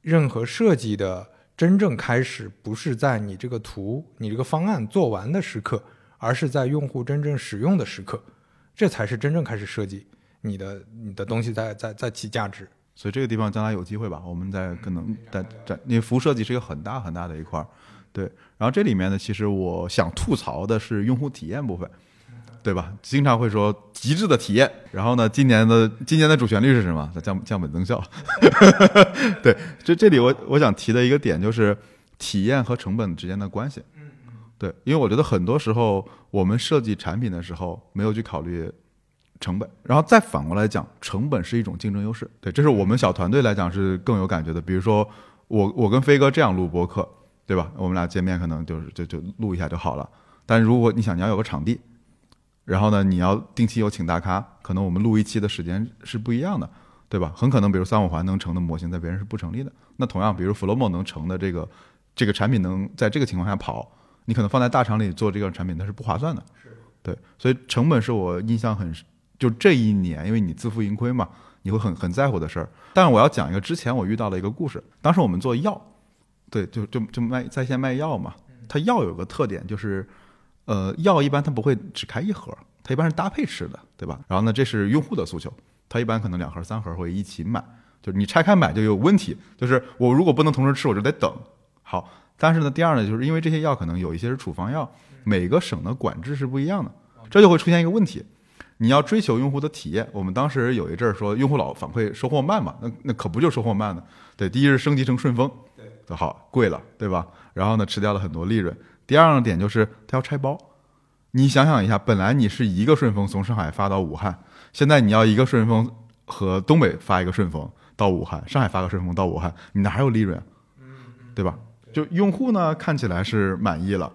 任何设计的真正开始，不是在你这个图、你这个方案做完的时刻，而是在用户真正使用的时刻，这才是真正开始设计你的你的东西在在在起价值。所以这个地方将来有机会吧，我们再可能再再，因为服务设计是一个很大很大的一块儿，对。然后这里面呢，其实我想吐槽的是用户体验部分，对吧？经常会说极致的体验。然后呢，今年的今年的主旋律是什么？降降本增效。对，这这里我我想提的一个点就是体验和成本之间的关系。对，因为我觉得很多时候我们设计产品的时候没有去考虑。成本，然后再反过来讲，成本是一种竞争优势。对，这是我们小团队来讲是更有感觉的。比如说，我我跟飞哥这样录播客，对吧？我们俩见面可能就是就就录一下就好了。但如果你想你要有个场地，然后呢，你要定期有请大咖，可能我们录一期的时间是不一样的，对吧？很可能比如三五环能成的模型，在别人是不成立的。那同样，比如 Flowmo 能成的这个这个产品能在这个情况下跑，你可能放在大厂里做这个产品，它是不划算的。对，所以成本是我印象很。就这一年，因为你自负盈亏嘛，你会很很在乎的事儿。但是我要讲一个之前我遇到的一个故事，当时我们做药，对，就就就卖在线卖药嘛，它药有个特点就是，呃，药一般它不会只开一盒，它一般是搭配吃的，对吧？然后呢，这是用户的诉求，它一般可能两盒三盒会一起买，就是你拆开买就有问题，就是我如果不能同时吃，我就得等。好，但是呢，第二呢，就是因为这些药可能有一些是处方药，每个省的管制是不一样的，这就会出现一个问题。你要追求用户的体验，我们当时有一阵儿说用户老反馈收货慢嘛，那那可不就收货慢呢？对，第一是升级成顺丰，对，好贵了，对吧？然后呢，吃掉了很多利润。第二个点就是它要拆包，你想想一下，本来你是一个顺丰从上海发到武汉，现在你要一个顺丰和东北发一个顺丰到武汉，上海发个顺丰到武汉，你哪还有利润？对吧？就用户呢看起来是满意了，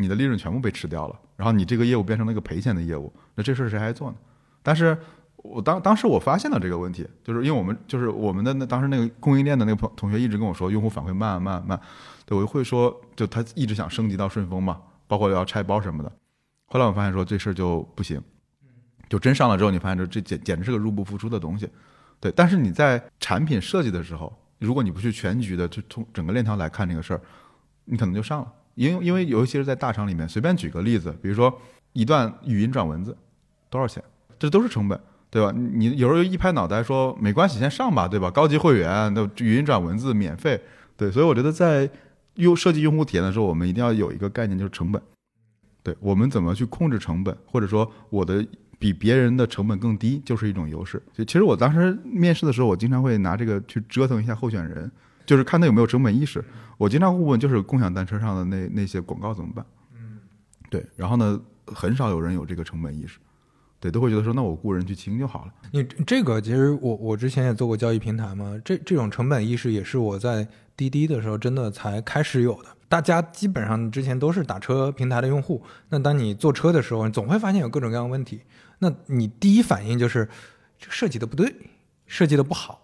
你的利润全部被吃掉了，然后你这个业务变成了一个赔钱的业务，那这事儿谁还做呢？但是我当当时我发现了这个问题，就是因为我们就是我们的那当时那个供应链的那个朋同学一直跟我说，用户反馈慢慢慢，对我就会说，就他一直想升级到顺丰嘛，包括要拆包什么的。后来我发现说这事儿就不行，就真上了之后，你发现这这简简直是个入不敷出的东西，对。但是你在产品设计的时候，如果你不去全局的就从整个链条来看这个事儿，你可能就上了。因因为尤其是在大厂里面，随便举个例子，比如说一段语音转文字，多少钱？这都是成本，对吧？你有时候一拍脑袋说没关系，先上吧，对吧？高级会员的语音转文字免费，对。所以我觉得在用设计用户体验的时候，我们一定要有一个概念，就是成本。对我们怎么去控制成本，或者说我的比别人的成本更低，就是一种优势。就其实我当时面试的时候，我经常会拿这个去折腾一下候选人，就是看他有没有成本意识。我经常会问，就是共享单车上的那那些广告怎么办？嗯，对。然后呢，很少有人有这个成本意识，对，都会觉得说，那我雇人去清就好了。你这个其实我我之前也做过交易平台嘛，这这种成本意识也是我在滴滴的时候真的才开始有的。大家基本上之前都是打车平台的用户，那当你坐车的时候，你总会发现有各种各样的问题。那你第一反应就是这设计的不对，设计的不好。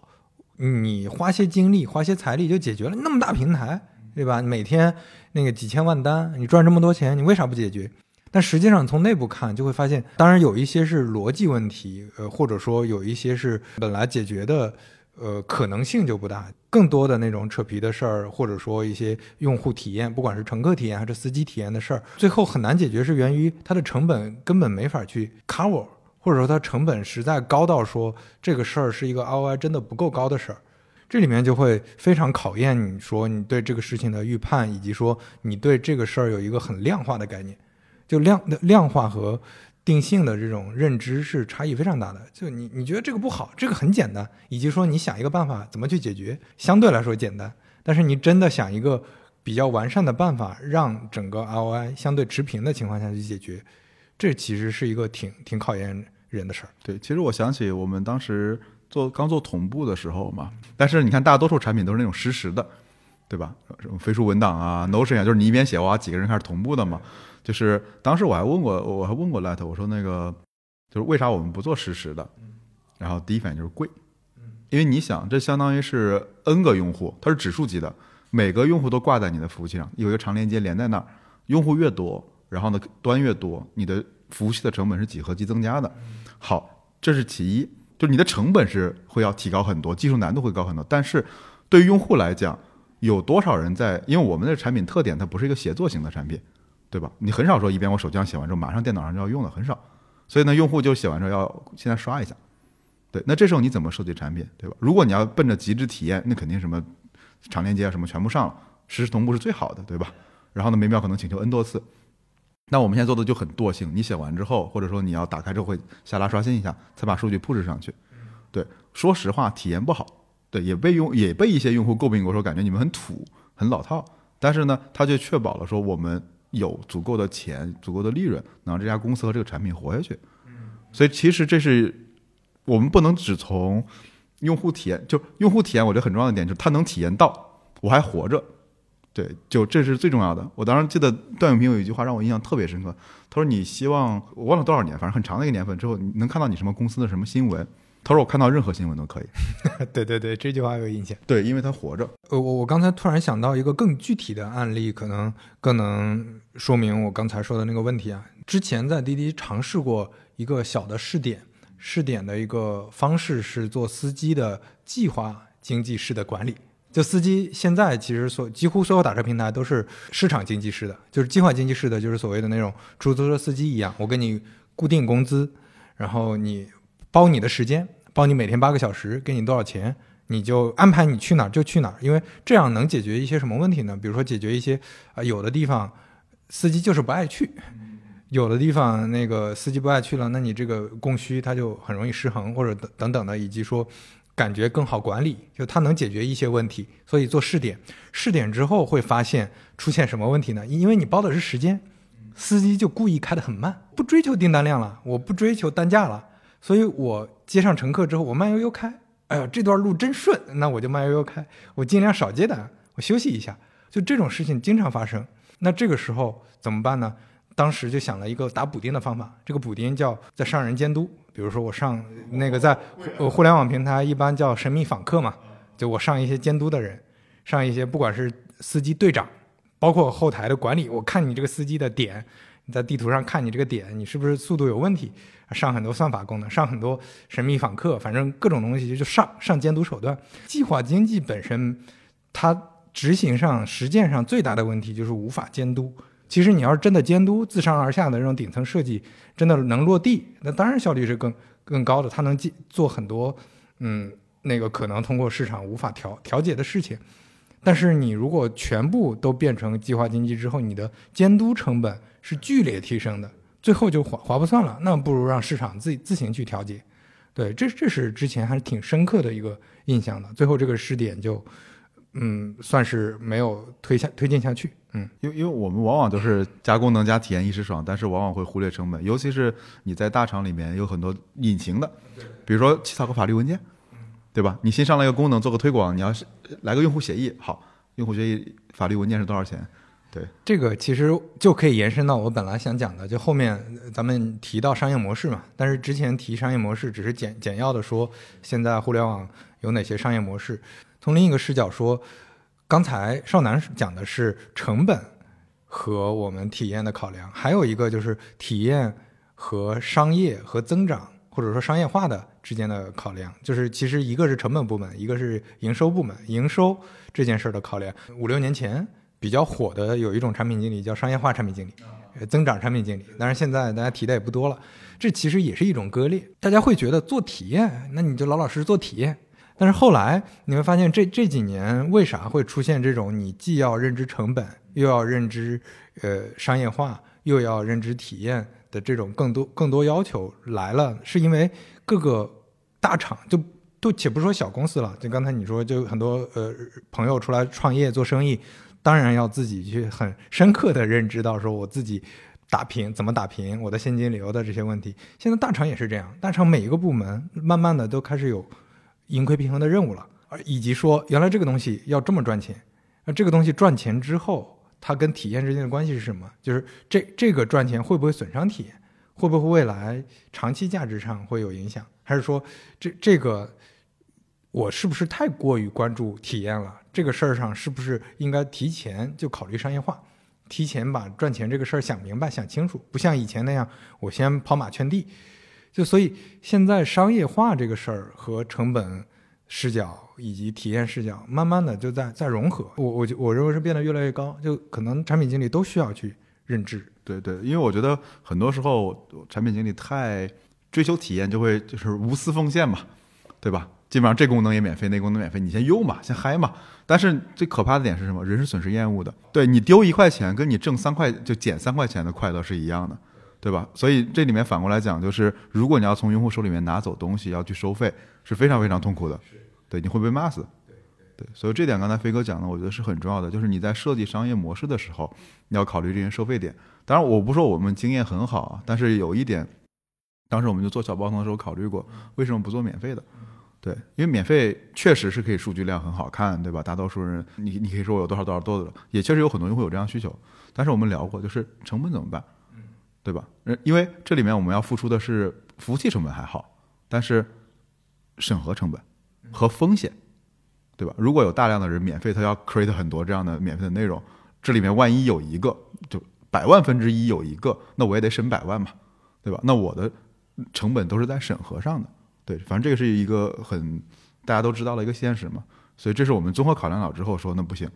你花些精力、花些财力就解决了那么大平台，对吧？每天那个几千万单，你赚这么多钱，你为啥不解决？但实际上从内部看，就会发现，当然有一些是逻辑问题，呃，或者说有一些是本来解决的，呃，可能性就不大。更多的那种扯皮的事儿，或者说一些用户体验，不管是乘客体验还是司机体验的事儿，最后很难解决，是源于它的成本根本没法去 cover，或者说它成本实在高到说这个事儿是一个 ROI 真的不够高的事儿。这里面就会非常考验你说你对这个事情的预判，以及说你对这个事儿有一个很量化的概念。就量量化和定性的这种认知是差异非常大的。就你你觉得这个不好，这个很简单，以及说你想一个办法怎么去解决，相对来说简单。但是你真的想一个比较完善的办法，让整个 ROI 相对持平的情况下去解决，这其实是一个挺挺考验人的事儿。对，其实我想起我们当时做刚做同步的时候嘛，但是你看大多数产品都是那种实时的，对吧？什么飞书文档啊、Notion 啊，就是你一边写哇，几个人开始同步的嘛。就是当时我还问过，我还问过 Light，我说那个就是为啥我们不做实时的？然后第一反应就是贵，因为你想，这相当于是 N 个用户，它是指数级的，每个用户都挂在你的服务器上，有一个长连接连在那儿，用户越多，然后呢端越多，你的服务器的成本是几何级增加的。好，这是其一，就你的成本是会要提高很多，技术难度会高很多，但是对于用户来讲，有多少人在？因为我们的产品特点，它不是一个协作型的产品。对吧？你很少说一边我手机上写完之后，马上电脑上就要用的，很少。所以呢，用户就写完之后要现在刷一下。对，那这时候你怎么设计产品，对吧？如果你要奔着极致体验，那肯定什么长链接啊什么全部上了，实时同步是最好的，对吧？然后呢，每秒可能请求 n 多次。那我们现在做的就很惰性，你写完之后，或者说你要打开之后会下拉刷新一下，才把数据 push 上去。对，说实话体验不好，对，也被用也被一些用户诟病过，说感觉你们很土、很老套。但是呢，它就确保了说我们。有足够的钱、足够的利润，能让这家公司和这个产品活下去。所以其实这是我们不能只从用户体验，就用户体验，我觉得很重要的点就是他能体验到我还活着。对，就这是最重要的。我当时记得段永平有一句话让我印象特别深刻，他说：“你希望我忘了多少年，反正很长的一个年份之后，你能看到你什么公司的什么新闻。”他说：“我看到任何新闻都可以。”对对对，这句话有印象。对，因为他活着。呃，我我刚才突然想到一个更具体的案例，可能更能说明我刚才说的那个问题啊。之前在滴滴尝试过一个小的试点，试点的一个方式是做司机的计划经济式的管理。就司机现在其实所几乎所有打车平台都是市场经济式的，就是计划经济式的，就是所谓的那种出租车司机一样，我给你固定工资，然后你包你的时间，包你每天八个小时，给你多少钱，你就安排你去哪儿就去哪儿，因为这样能解决一些什么问题呢？比如说解决一些啊、有的地方司机就是不爱去，有的地方那个司机不爱去了，那你这个供需它就很容易失衡，或者等等等的，以及说感觉更好管理，就它能解决一些问题，所以做试点，试点之后会发现出现什么问题呢？因为你包的是时间，司机就故意开得很慢，不追求订单量了，我不追求单价了，所以我接上乘客之后，我慢悠悠开，哎呀，这段路真顺，那我就慢悠悠开，我尽量少接单，我休息一下，就这种事情经常发生。那这个时候怎么办呢？当时就想了一个打补丁的方法，这个补丁叫在上人监督。比如说我上那个在互联网平台一般叫神秘访客嘛，就我上一些监督的人，上一些不管是司机队长，包括后台的管理，我看你这个司机的点，你在地图上看你这个点，你是不是速度有问题？上很多算法功能，上很多神秘访客，反正各种东西就上上监督手段。计划经济本身，它执行上实践上最大的问题就是无法监督。其实你要是真的监督自上而下的这种顶层设计，真的能落地，那当然效率是更更高的。它能做很多，嗯，那个可能通过市场无法调调节的事情。但是你如果全部都变成计划经济之后，你的监督成本是剧烈提升的，最后就划划不算了。那不如让市场自己自行去调节。对，这这是之前还是挺深刻的一个印象的。最后这个试点就，嗯，算是没有推下推进下去。嗯，因为因为我们往往都是加功能加体验一时爽，但是往往会忽略成本，尤其是你在大厂里面有很多隐形的，比如说起草个法律文件，对吧？你新上了一个功能做个推广，你要是来个用户协议，好，用户协议法律文件是多少钱？对，这个其实就可以延伸到我本来想讲的，就后面咱们提到商业模式嘛。但是之前提商业模式只是简简要的说，现在互联网有哪些商业模式。从另一个视角说，刚才少南讲的是成本和我们体验的考量，还有一个就是体验和商业和增长或者说商业化的之间的考量。就是其实一个是成本部门，一个是营收部门。营收这件事儿的考量，五六年前。比较火的有一种产品经理叫商业化产品经理，增长产品经理。当然现在大家提的也不多了，这其实也是一种割裂。大家会觉得做体验，那你就老老实实做体验。但是后来你会发现，这这几年为啥会出现这种你既要认知成本，又要认知呃商业化，又要认知体验的这种更多更多要求来了？是因为各个大厂就都且不说小公司了，就刚才你说，就很多呃朋友出来创业做生意。当然要自己去很深刻的认知到，说我自己打平怎么打平我的现金流的这些问题。现在大厂也是这样，大厂每一个部门慢慢的都开始有盈亏平衡的任务了，而以及说原来这个东西要这么赚钱，那这个东西赚钱之后，它跟体验之间的关系是什么？就是这这个赚钱会不会损伤体验？会不会未来长期价值上会有影响？还是说这这个？我是不是太过于关注体验了？这个事儿上是不是应该提前就考虑商业化，提前把赚钱这个事儿想明白、想清楚？不像以前那样，我先跑马圈地。就所以现在商业化这个事儿和成本视角以及体验视角，慢慢的就在在融合。我我就我认为是变得越来越高，就可能产品经理都需要去认知。对对，因为我觉得很多时候产品经理太追求体验，就会就是无私奉献嘛，对吧？基本上这功能也免费，那功能免费，你先用嘛，先嗨嘛。但是最可怕的点是什么？人是损失厌恶的。对你丢一块钱，跟你挣三块就减三块钱的快乐是一样的，对吧？所以这里面反过来讲，就是如果你要从用户手里面拿走东西，要去收费，是非常非常痛苦的。对，你会被骂死。对，所以这点刚才飞哥讲的，我觉得是很重要的。就是你在设计商业模式的时候，你要考虑这些收费点。当然，我不说我们经验很好啊，但是有一点，当时我们就做小包装的时候考虑过，为什么不做免费的？对，因为免费确实是可以数据量很好看，对吧？大多数人，你你可以说我有多少多少多的，也确实有很多用户有这样需求。但是我们聊过，就是成本怎么办？对吧？因为这里面我们要付出的是服务器成本还好，但是审核成本和风险，对吧？如果有大量的人免费，他要 create 很多这样的免费的内容，这里面万一有一个就百万分之一有一个，那我也得审百万嘛，对吧？那我的成本都是在审核上的。对，反正这个是一个很大家都知道的一个现实嘛。所以这是我们综合考量了之后说，那不行，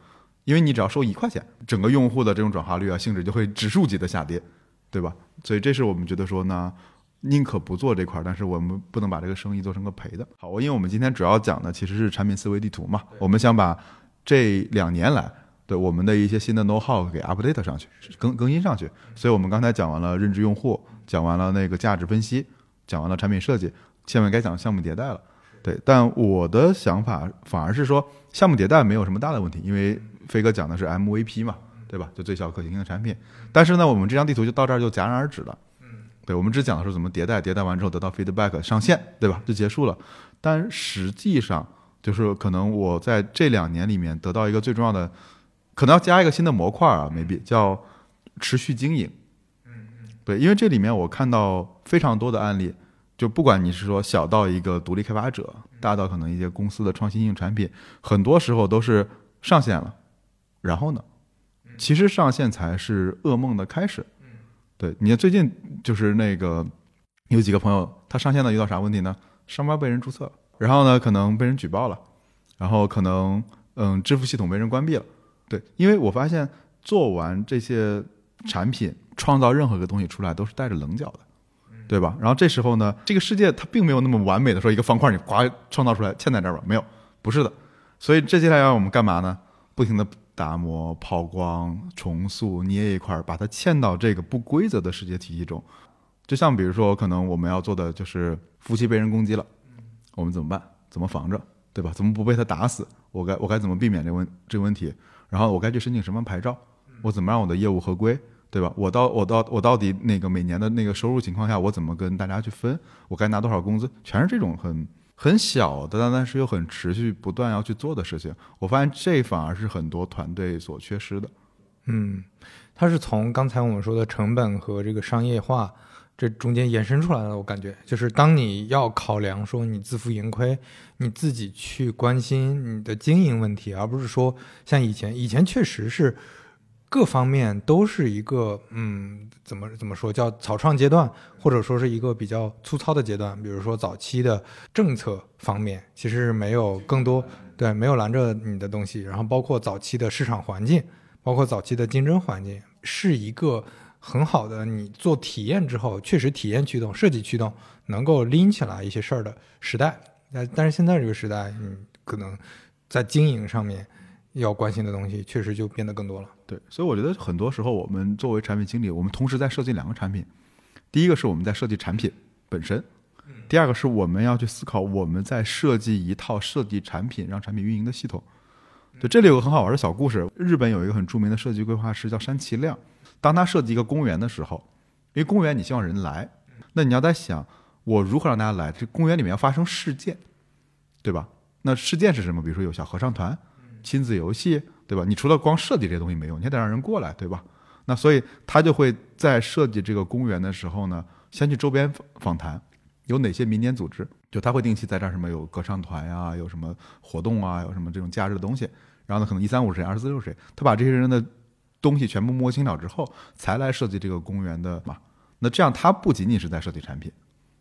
因为你只要收一块钱，整个用户的这种转化率啊、性质就会指数级的下跌，对吧？所以这是我们觉得说呢，宁可不做这块儿，但是我们不能把这个生意做成个赔的。好，因为我们今天主要讲的其实是产品思维地图嘛，我们想把这两年来对我们的一些新的 know how 给 update 上去，更更新上去。所以我们刚才讲完了认知用户，讲完了那个价值分析，讲完了产品设计，下面该讲项目迭代了。对，但我的想法反而是说，项目迭代没有什么大的问题，因为飞哥讲的是 MVP 嘛，对吧？就最小可行性的产品。但是呢，我们这张地图就到这儿就戛然而止了。对，我们只讲的是怎么迭代，迭代完之后得到 feedback 上线，对吧？就结束了。但实际上，就是可能我在这两年里面得到一个最重要的，可能要加一个新的模块啊，maybe 叫持续经营。对，因为这里面我看到非常多的案例。就不管你是说小到一个独立开发者，大到可能一些公司的创新性产品，很多时候都是上线了，然后呢，其实上线才是噩梦的开始。对，你看最近就是那个有几个朋友，他上线了遇到啥问题呢？商标被人注册了，然后呢可能被人举报了，然后可能嗯支付系统被人关闭了。对，因为我发现做完这些产品，创造任何一个东西出来都是带着棱角的。对吧？然后这时候呢，这个世界它并没有那么完美的说一个方块你呱创造出来嵌在这儿吧，没有，不是的。所以这接下来要我们干嘛呢？不停的打磨、抛光、重塑、捏一块儿，把它嵌到这个不规则的世界体系中。就像比如说，可能我们要做的就是夫妻被人攻击了，我们怎么办？怎么防着？对吧？怎么不被他打死？我该我该怎么避免这问这个问题？然后我该去申请什么牌照？我怎么让我的业务合规？对吧？我到我到我到底那个每年的那个收入情况下，我怎么跟大家去分？我该拿多少工资？全是这种很很小的，但但是又很持续不断要去做的事情。我发现这反而是很多团队所缺失的。嗯，它是从刚才我们说的成本和这个商业化这中间延伸出来的。我感觉就是当你要考量说你自负盈亏，你自己去关心你的经营问题，而不是说像以前，以前确实是。各方面都是一个，嗯，怎么怎么说叫草创阶段，或者说是一个比较粗糙的阶段。比如说早期的政策方面，其实没有更多对没有拦着你的东西。然后包括早期的市场环境，包括早期的竞争环境，是一个很好的你做体验之后，确实体验驱动、设计驱动能够拎起来一些事儿的时代。但但是现在这个时代，嗯，可能在经营上面。要关心的东西确实就变得更多了。对，所以我觉得很多时候我们作为产品经理，我们同时在设计两个产品。第一个是我们在设计产品本身，第二个是我们要去思考我们在设计一套设计产品让产品运营的系统。对，这里有个很好玩的小故事。日本有一个很著名的设计规划师叫山崎亮，当他设计一个公园的时候，因为公园你希望人来，那你要在想我如何让大家来？这公园里面要发生事件，对吧？那事件是什么？比如说有小合唱团。亲子游戏，对吧？你除了光设计这些东西没用，你还得让人过来，对吧？那所以他就会在设计这个公园的时候呢，先去周边访谈，有哪些民间组织？就他会定期在这儿什么有歌唱团呀，有什么活动啊，有什么这种假日的东西。然后呢，可能一三五是谁，二十四六谁？他把这些人的东西全部摸清了之后，才来设计这个公园的嘛。那这样他不仅仅是在设计产品，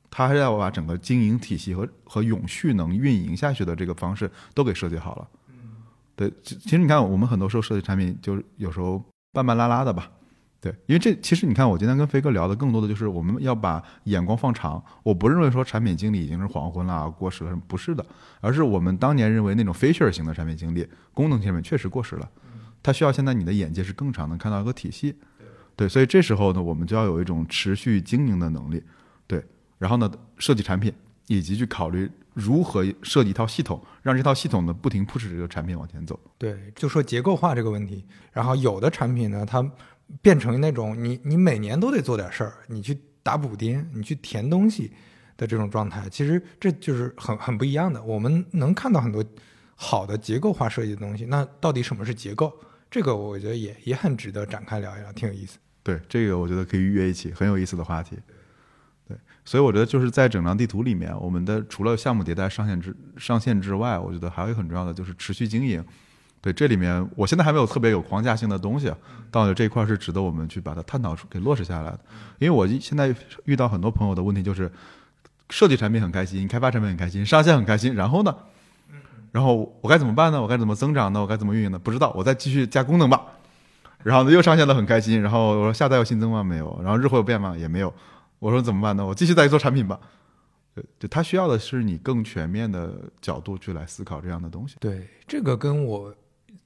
他还要把整个经营体系和和永续能运营下去的这个方式都给设计好了。对，其实你看，我们很多时候设计产品，就是有时候半半拉拉的吧。对，因为这其实你看，我今天跟飞哥聊的更多的就是我们要把眼光放长。我不认为说产品经理已经是黄昏了、过时了，不是的，而是我们当年认为那种 feature 型的产品经理，功能产品确实过时了。它需要现在你的眼界是更长，能看到一个体系。对，所以这时候呢，我们就要有一种持续经营的能力。对，然后呢，设计产品以及去考虑。如何设计一套系统，让这套系统呢不停 push 这个产品往前走？对，就说结构化这个问题。然后有的产品呢，它变成那种你你每年都得做点事儿，你去打补丁，你去填东西的这种状态，其实这就是很很不一样的。我们能看到很多好的结构化设计的东西，那到底什么是结构？这个我觉得也也很值得展开聊一聊，挺有意思。对，这个我觉得可以约一起，很有意思的话题。所以我觉得就是在整张地图里面，我们的除了项目迭代上线之上线之外，我觉得还有一个很重要的就是持续经营。对，对，这里面我现在还没有特别有框架性的东西，但我觉得这一块是值得我们去把它探讨出、给落实下来的。因为我现在遇到很多朋友的问题就是，设计产品很开心，开发产品很开心，上线很开心，然后呢？然后我该怎么办呢？我该怎么增长呢？我该怎么运营呢？不知道，我再继续加功能吧。然后呢，又上线了，很开心。然后我说下载有新增吗？没有。然后日后有变吗？也没有。我说怎么办呢？我继续再做产品吧。对，就他需要的是你更全面的角度去来思考这样的东西。对，这个跟我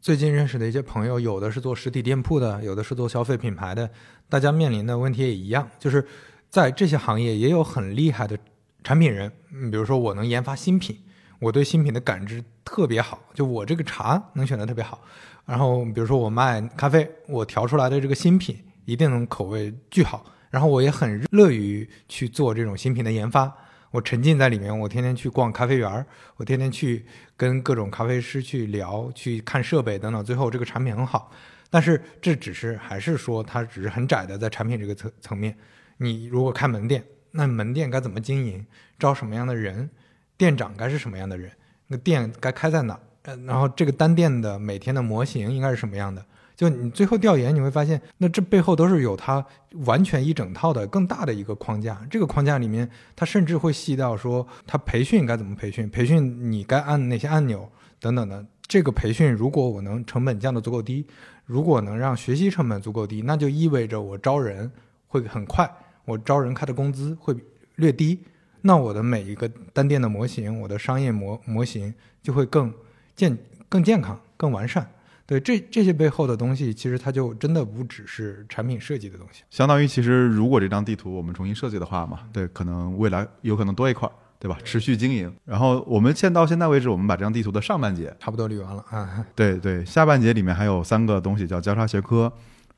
最近认识的一些朋友，有的是做实体店铺的，有的是做消费品牌的，大家面临的问题也一样，就是在这些行业也有很厉害的产品人。嗯，比如说我能研发新品，我对新品的感知特别好，就我这个茶能选的特别好。然后比如说我卖咖啡，我调出来的这个新品一定能口味巨好。然后我也很乐于去做这种新品的研发。我沉浸在里面，我天天去逛咖啡园我天天去跟各种咖啡师去聊，去看设备等等。最后这个产品很好，但是这只是还是说它只是很窄的在产品这个层层面。你如果开门店，那门店该怎么经营？招什么样的人？店长该是什么样的人？那店该开在哪？呃，然后这个单店的每天的模型应该是什么样的？就你最后调研，你会发现，那这背后都是有它完全一整套的更大的一个框架。这个框架里面，它甚至会细到说，它培训该怎么培训，培训你该按哪些按钮等等的。这个培训如果我能成本降得足够低，如果能让学习成本足够低，那就意味着我招人会很快，我招人开的工资会略低，那我的每一个单店的模型，我的商业模模型就会更健更健康、更完善。对这这些背后的东西，其实它就真的不只是产品设计的东西。相当于，其实如果这张地图我们重新设计的话嘛，对，可能未来有可能多一块，对吧？持续经营。然后我们现到现在为止，我们把这张地图的上半截差不多捋完了啊。对对，下半截里面还有三个东西，叫交叉学科。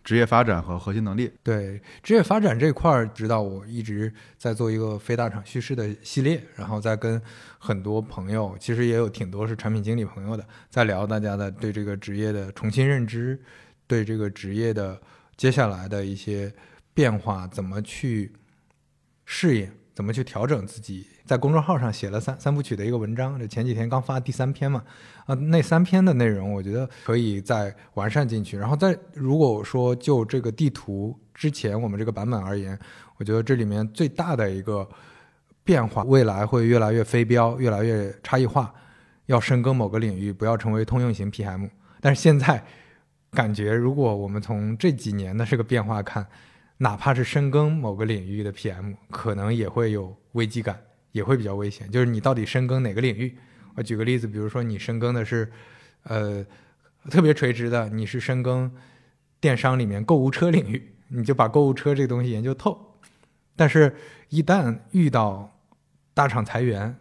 职业发展和核心能力。对职业发展这块儿，知道我一直在做一个非大厂叙事的系列，然后在跟很多朋友，其实也有挺多是产品经理朋友的，在聊大家的对这个职业的重新认知，对这个职业的接下来的一些变化，怎么去适应，怎么去调整自己。在公众号上写了三三部曲的一个文章，这前几天刚发第三篇嘛，啊，那三篇的内容我觉得可以再完善进去。然后再如果说就这个地图之前我们这个版本而言，我觉得这里面最大的一个变化，未来会越来越非标，越来越差异化，要深耕某个领域，不要成为通用型 PM。但是现在感觉，如果我们从这几年的这个变化看，哪怕是深耕某个领域的 PM，可能也会有危机感。也会比较危险，就是你到底深耕哪个领域？我举个例子，比如说你深耕的是，呃，特别垂直的，你是深耕电商里面购物车领域，你就把购物车这个东西研究透。但是，一旦遇到大厂裁员，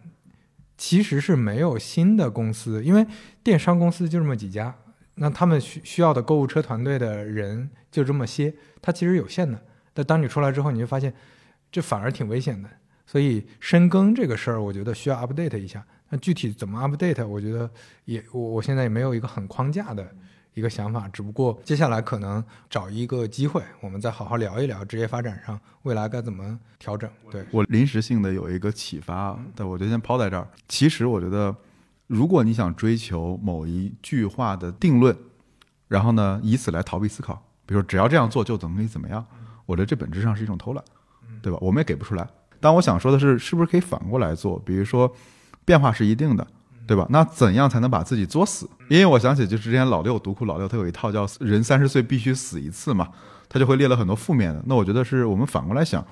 其实是没有新的公司，因为电商公司就这么几家，那他们需需要的购物车团队的人就这么些，它其实有限的。但当你出来之后，你就发现，这反而挺危险的。所以深耕这个事儿，我觉得需要 update 一下。那具体怎么 update，我觉得也我我现在也没有一个很框架的一个想法。只不过接下来可能找一个机会，我们再好好聊一聊职业发展上未来该怎么调整。对我临时性的有一个启发，但我就先抛在这儿。其实我觉得，如果你想追求某一句话的定论，然后呢以此来逃避思考，比如说只要这样做就怎么怎么样，我觉得这本质上是一种偷懒，对吧？我们也给不出来。但我想说的是，是不是可以反过来做？比如说，变化是一定的，对吧？那怎样才能把自己作死？因为我想起，就之前老六读库老六，他有一套叫“人三十岁必须死一次”嘛，他就会列了很多负面的。那我觉得是我们反过来想，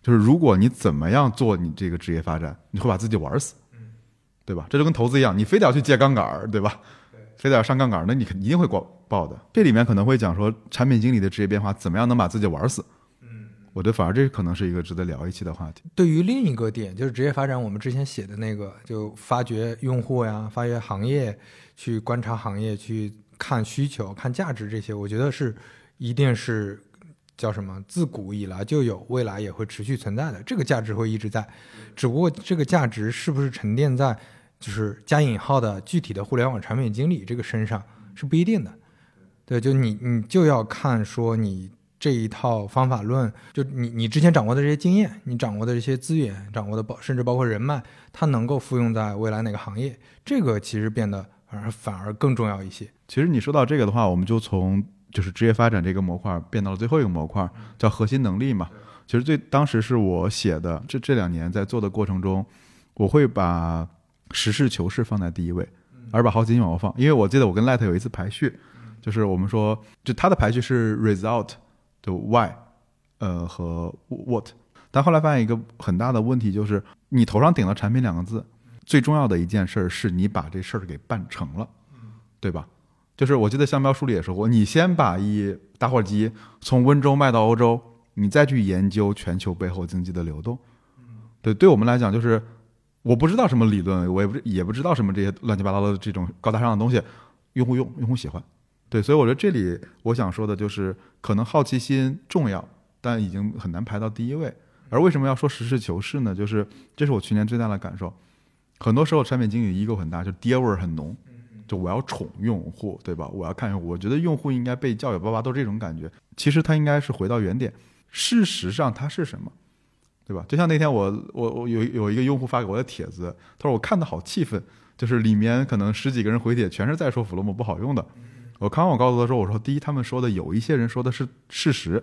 就是如果你怎么样做你这个职业发展，你会把自己玩死，对吧？这就跟投资一样，你非得要去借杠杆，对吧？非得要上杠杆，那你肯一定会爆报的。这里面可能会讲说，产品经理的职业变化怎么样能把自己玩死？嗯我觉得反而这可能是一个值得聊一期的话题。对于另一个点，就是职业发展，我们之前写的那个，就发掘用户呀，发掘行业，去观察行业，去看需求、看价值这些，我觉得是一定是叫什么？自古以来就有，未来也会持续存在的。这个价值会一直在，只不过这个价值是不是沉淀在就是加引号的具体的互联网产品经理这个身上是不一定的。对，就你你就要看说你。这一套方法论，就你你之前掌握的这些经验，你掌握的这些资源，掌握的包甚至包括人脉，它能够复用在未来哪个行业？这个其实变得反而反而更重要一些。其实你说到这个的话，我们就从就是职业发展这个模块变到了最后一个模块，叫核心能力嘛。其实最当时是我写的，这这两年在做的过程中，我会把实事求是放在第一位，而把好奇心往后放。因为我记得我跟 Light 有一次排序，就是我们说，就它的排序是 result 的 why，呃和 what，但后来发现一个很大的问题就是，你头上顶了产品两个字，最重要的一件事儿是你把这事儿给办成了，对吧？就是我记得香标书里也说过，你先把一打火机从温州卖到欧洲，你再去研究全球背后经济的流动。对，对我们来讲，就是我不知道什么理论，我也不也不知道什么这些乱七八糟的这种高大上的东西，用户用，用户喜欢。对，所以我觉得这里我想说的就是，可能好奇心重要，但已经很难排到第一位。而为什么要说实事求是呢？就是这是我去年最大的感受。很多时候产品经理 ego 很大，就爹味儿很浓，就我要宠用户，对吧？我要看用户，我觉得用户应该被教育，巴巴都是这种感觉。其实他应该是回到原点，事实上它是什么，对吧？就像那天我我我有有一个用户发给我的帖子，他说我看的好气愤，就是里面可能十几个人回帖，全是在说 Flomo 不好用的。我看完我告诉他说，我说第一，他们说的有一些人说的是事实，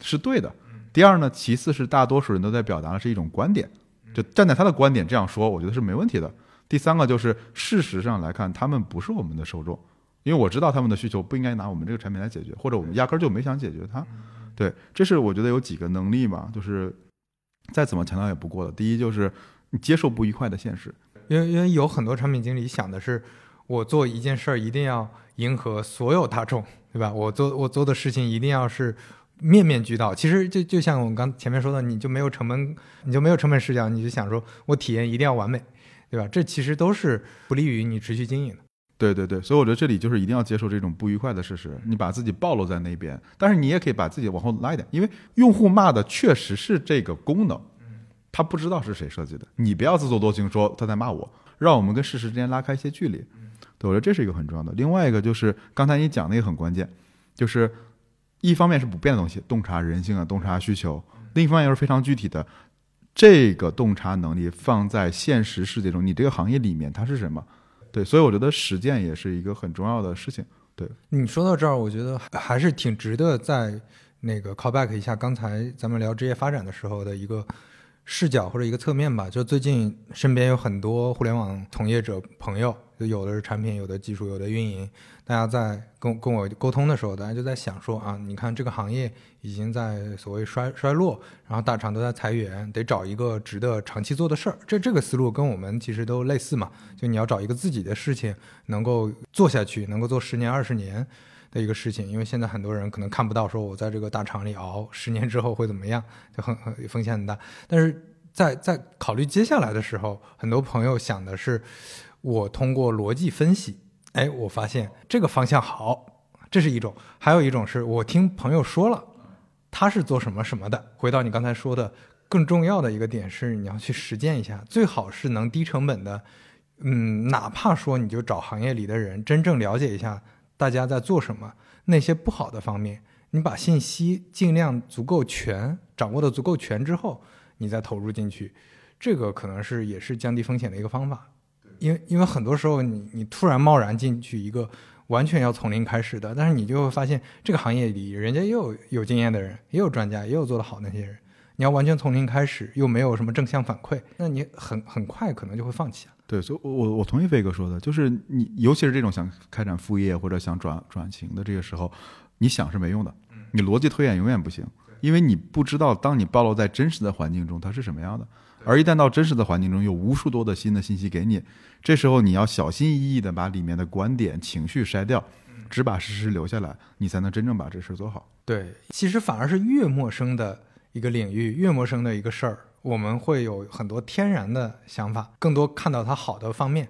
是对的。第二呢，其次是大多数人都在表达的是一种观点，就站在他的观点这样说，我觉得是没问题的。第三个就是事实上来看，他们不是我们的受众，因为我知道他们的需求不应该拿我们这个产品来解决，或者我们压根儿就没想解决它。对，这是我觉得有几个能力嘛，就是再怎么强调也不过的。第一就是你接受不愉快的现实，因为因为有很多产品经理想的是，我做一件事儿一定要迎合所有大众，对吧？我做我做的事情一定要是面面俱到。其实就就像我们刚前面说的，你就没有成本，你就没有成本视角，你就想说我体验一定要完美，对吧？这其实都是不利于你持续经营的。对对对，所以我觉得这里就是一定要接受这种不愉快的事实，你把自己暴露在那边，但是你也可以把自己往后拉一点，因为用户骂的确实是这个功能，他不知道是谁设计的，你不要自作多情说他在骂我，让我们跟事实之间拉开一些距离。对，我觉得这是一个很重要的。另外一个就是刚才你讲的也很关键，就是一方面是不变的东西，洞察人性啊，洞察需求；另一方面又是非常具体的，这个洞察能力放在现实世界中，你这个行业里面它是什么？对，所以我觉得实践也是一个很重要的事情。对，你说到这儿，我觉得还还是挺值得在那个 call back 一下刚才咱们聊职业发展的时候的一个视角或者一个侧面吧。就最近身边有很多互联网从业者朋友，就有的是产品，有的技术，有的运营，大家在跟跟我沟通的时候，大家就在想说啊，你看这个行业已经在所谓衰衰落，然后大厂都在裁员，得找一个值得长期做的事儿。这这个思路跟我们其实都类似嘛，就你要找一个自己的事情能够做下去，能够做十年二十年的一个事情。因为现在很多人可能看不到，说我在这个大厂里熬十年之后会怎么样，就很很风险很大。但是在在考虑接下来的时候，很多朋友想的是，我通过逻辑分析，哎，我发现这个方向好，这是一种；还有一种是我听朋友说了，他是做什么什么的。回到你刚才说的，更重要的一个点是你要去实践一下，最好是能低成本的，嗯，哪怕说你就找行业里的人真正了解一下大家在做什么，那些不好的方面，你把信息尽量足够全，掌握的足够全之后，你再投入进去，这个可能是也是降低风险的一个方法。因为因为很多时候你你突然贸然进去一个完全要从零开始的，但是你就会发现这个行业里人家也有有经验的人，也有专家，也有做得好那些人。你要完全从零开始，又没有什么正向反馈，那你很很快可能就会放弃。对，所以我我我同意飞哥说的，就是你尤其是这种想开展副业或者想转转型的这个时候，你想是没用的，你逻辑推演永远不行，因为你不知道当你暴露在真实的环境中它是什么样的，而一旦到真实的环境中有无数多的新的信息给你，这时候你要小心翼翼的把里面的观点、情绪筛掉，只把事实留下来，你才能真正把这事做好。对，其实反而是越陌生的一个领域，越陌生的一个事儿，我们会有很多天然的想法，更多看到它好的方面。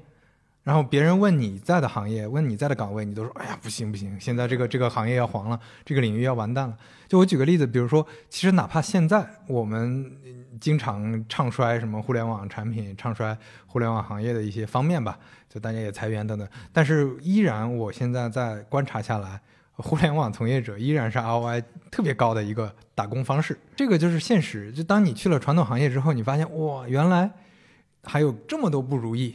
然后别人问你在的行业，问你在的岗位，你都说：“哎呀，不行不行，现在这个这个行业要黄了，这个领域要完蛋了。”就我举个例子，比如说，其实哪怕现在我们经常唱衰什么互联网产品，唱衰互联网行业的一些方面吧，就大家也裁员等等，但是依然我现在在观察下来，互联网从业者依然是 ROI 特别高的一个打工方式。这个就是现实。就当你去了传统行业之后，你发现哇，原来还有这么多不如意。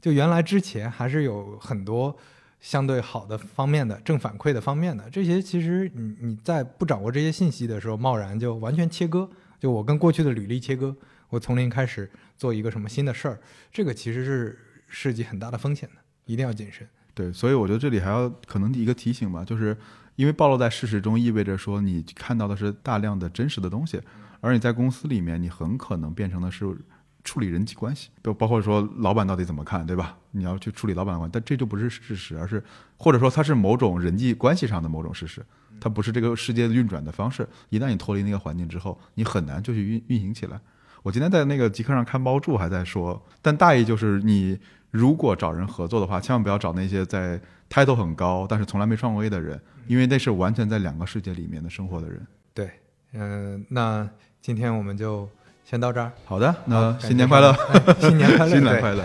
就原来之前还是有很多相对好的方面的正反馈的方面的，这些其实你你在不掌握这些信息的时候，贸然就完全切割，就我跟过去的履历切割，我从零开始做一个什么新的事儿，这个其实是涉及很大的风险的，一定要谨慎。对，所以我觉得这里还要可能一个提醒吧，就是因为暴露在事实中，意味着说你看到的是大量的真实的东西，而你在公司里面，你很可能变成的是处理人际关系，就包括说老板到底怎么看，对吧？你要去处理老板的关系，但这就不是事实，而是或者说它是某种人际关系上的某种事实，它不是这个世界的运转的方式。一旦你脱离那个环境之后，你很难就去运运行起来。我今天在那个极客上看包住还在说，但大意就是你。如果找人合作的话，千万不要找那些在 title 很高但是从来没创过业的人，因为那是完全在两个世界里面的生活的人。对，嗯，那今天我们就先到这儿。好的，那 新年快乐，新年快乐，新年快乐。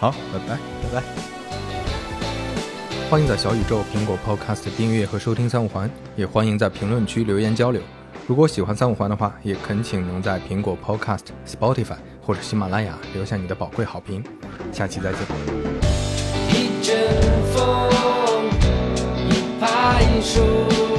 好，拜拜，拜拜。欢迎在小宇宙、苹果 Podcast 订阅和收听三五环，也欢迎在评论区留言交流。如果喜欢三五环的话，也恳请能在苹果 Podcast、Spotify 或者喜马拉雅留下你的宝贵好评。下期再见。一阵风一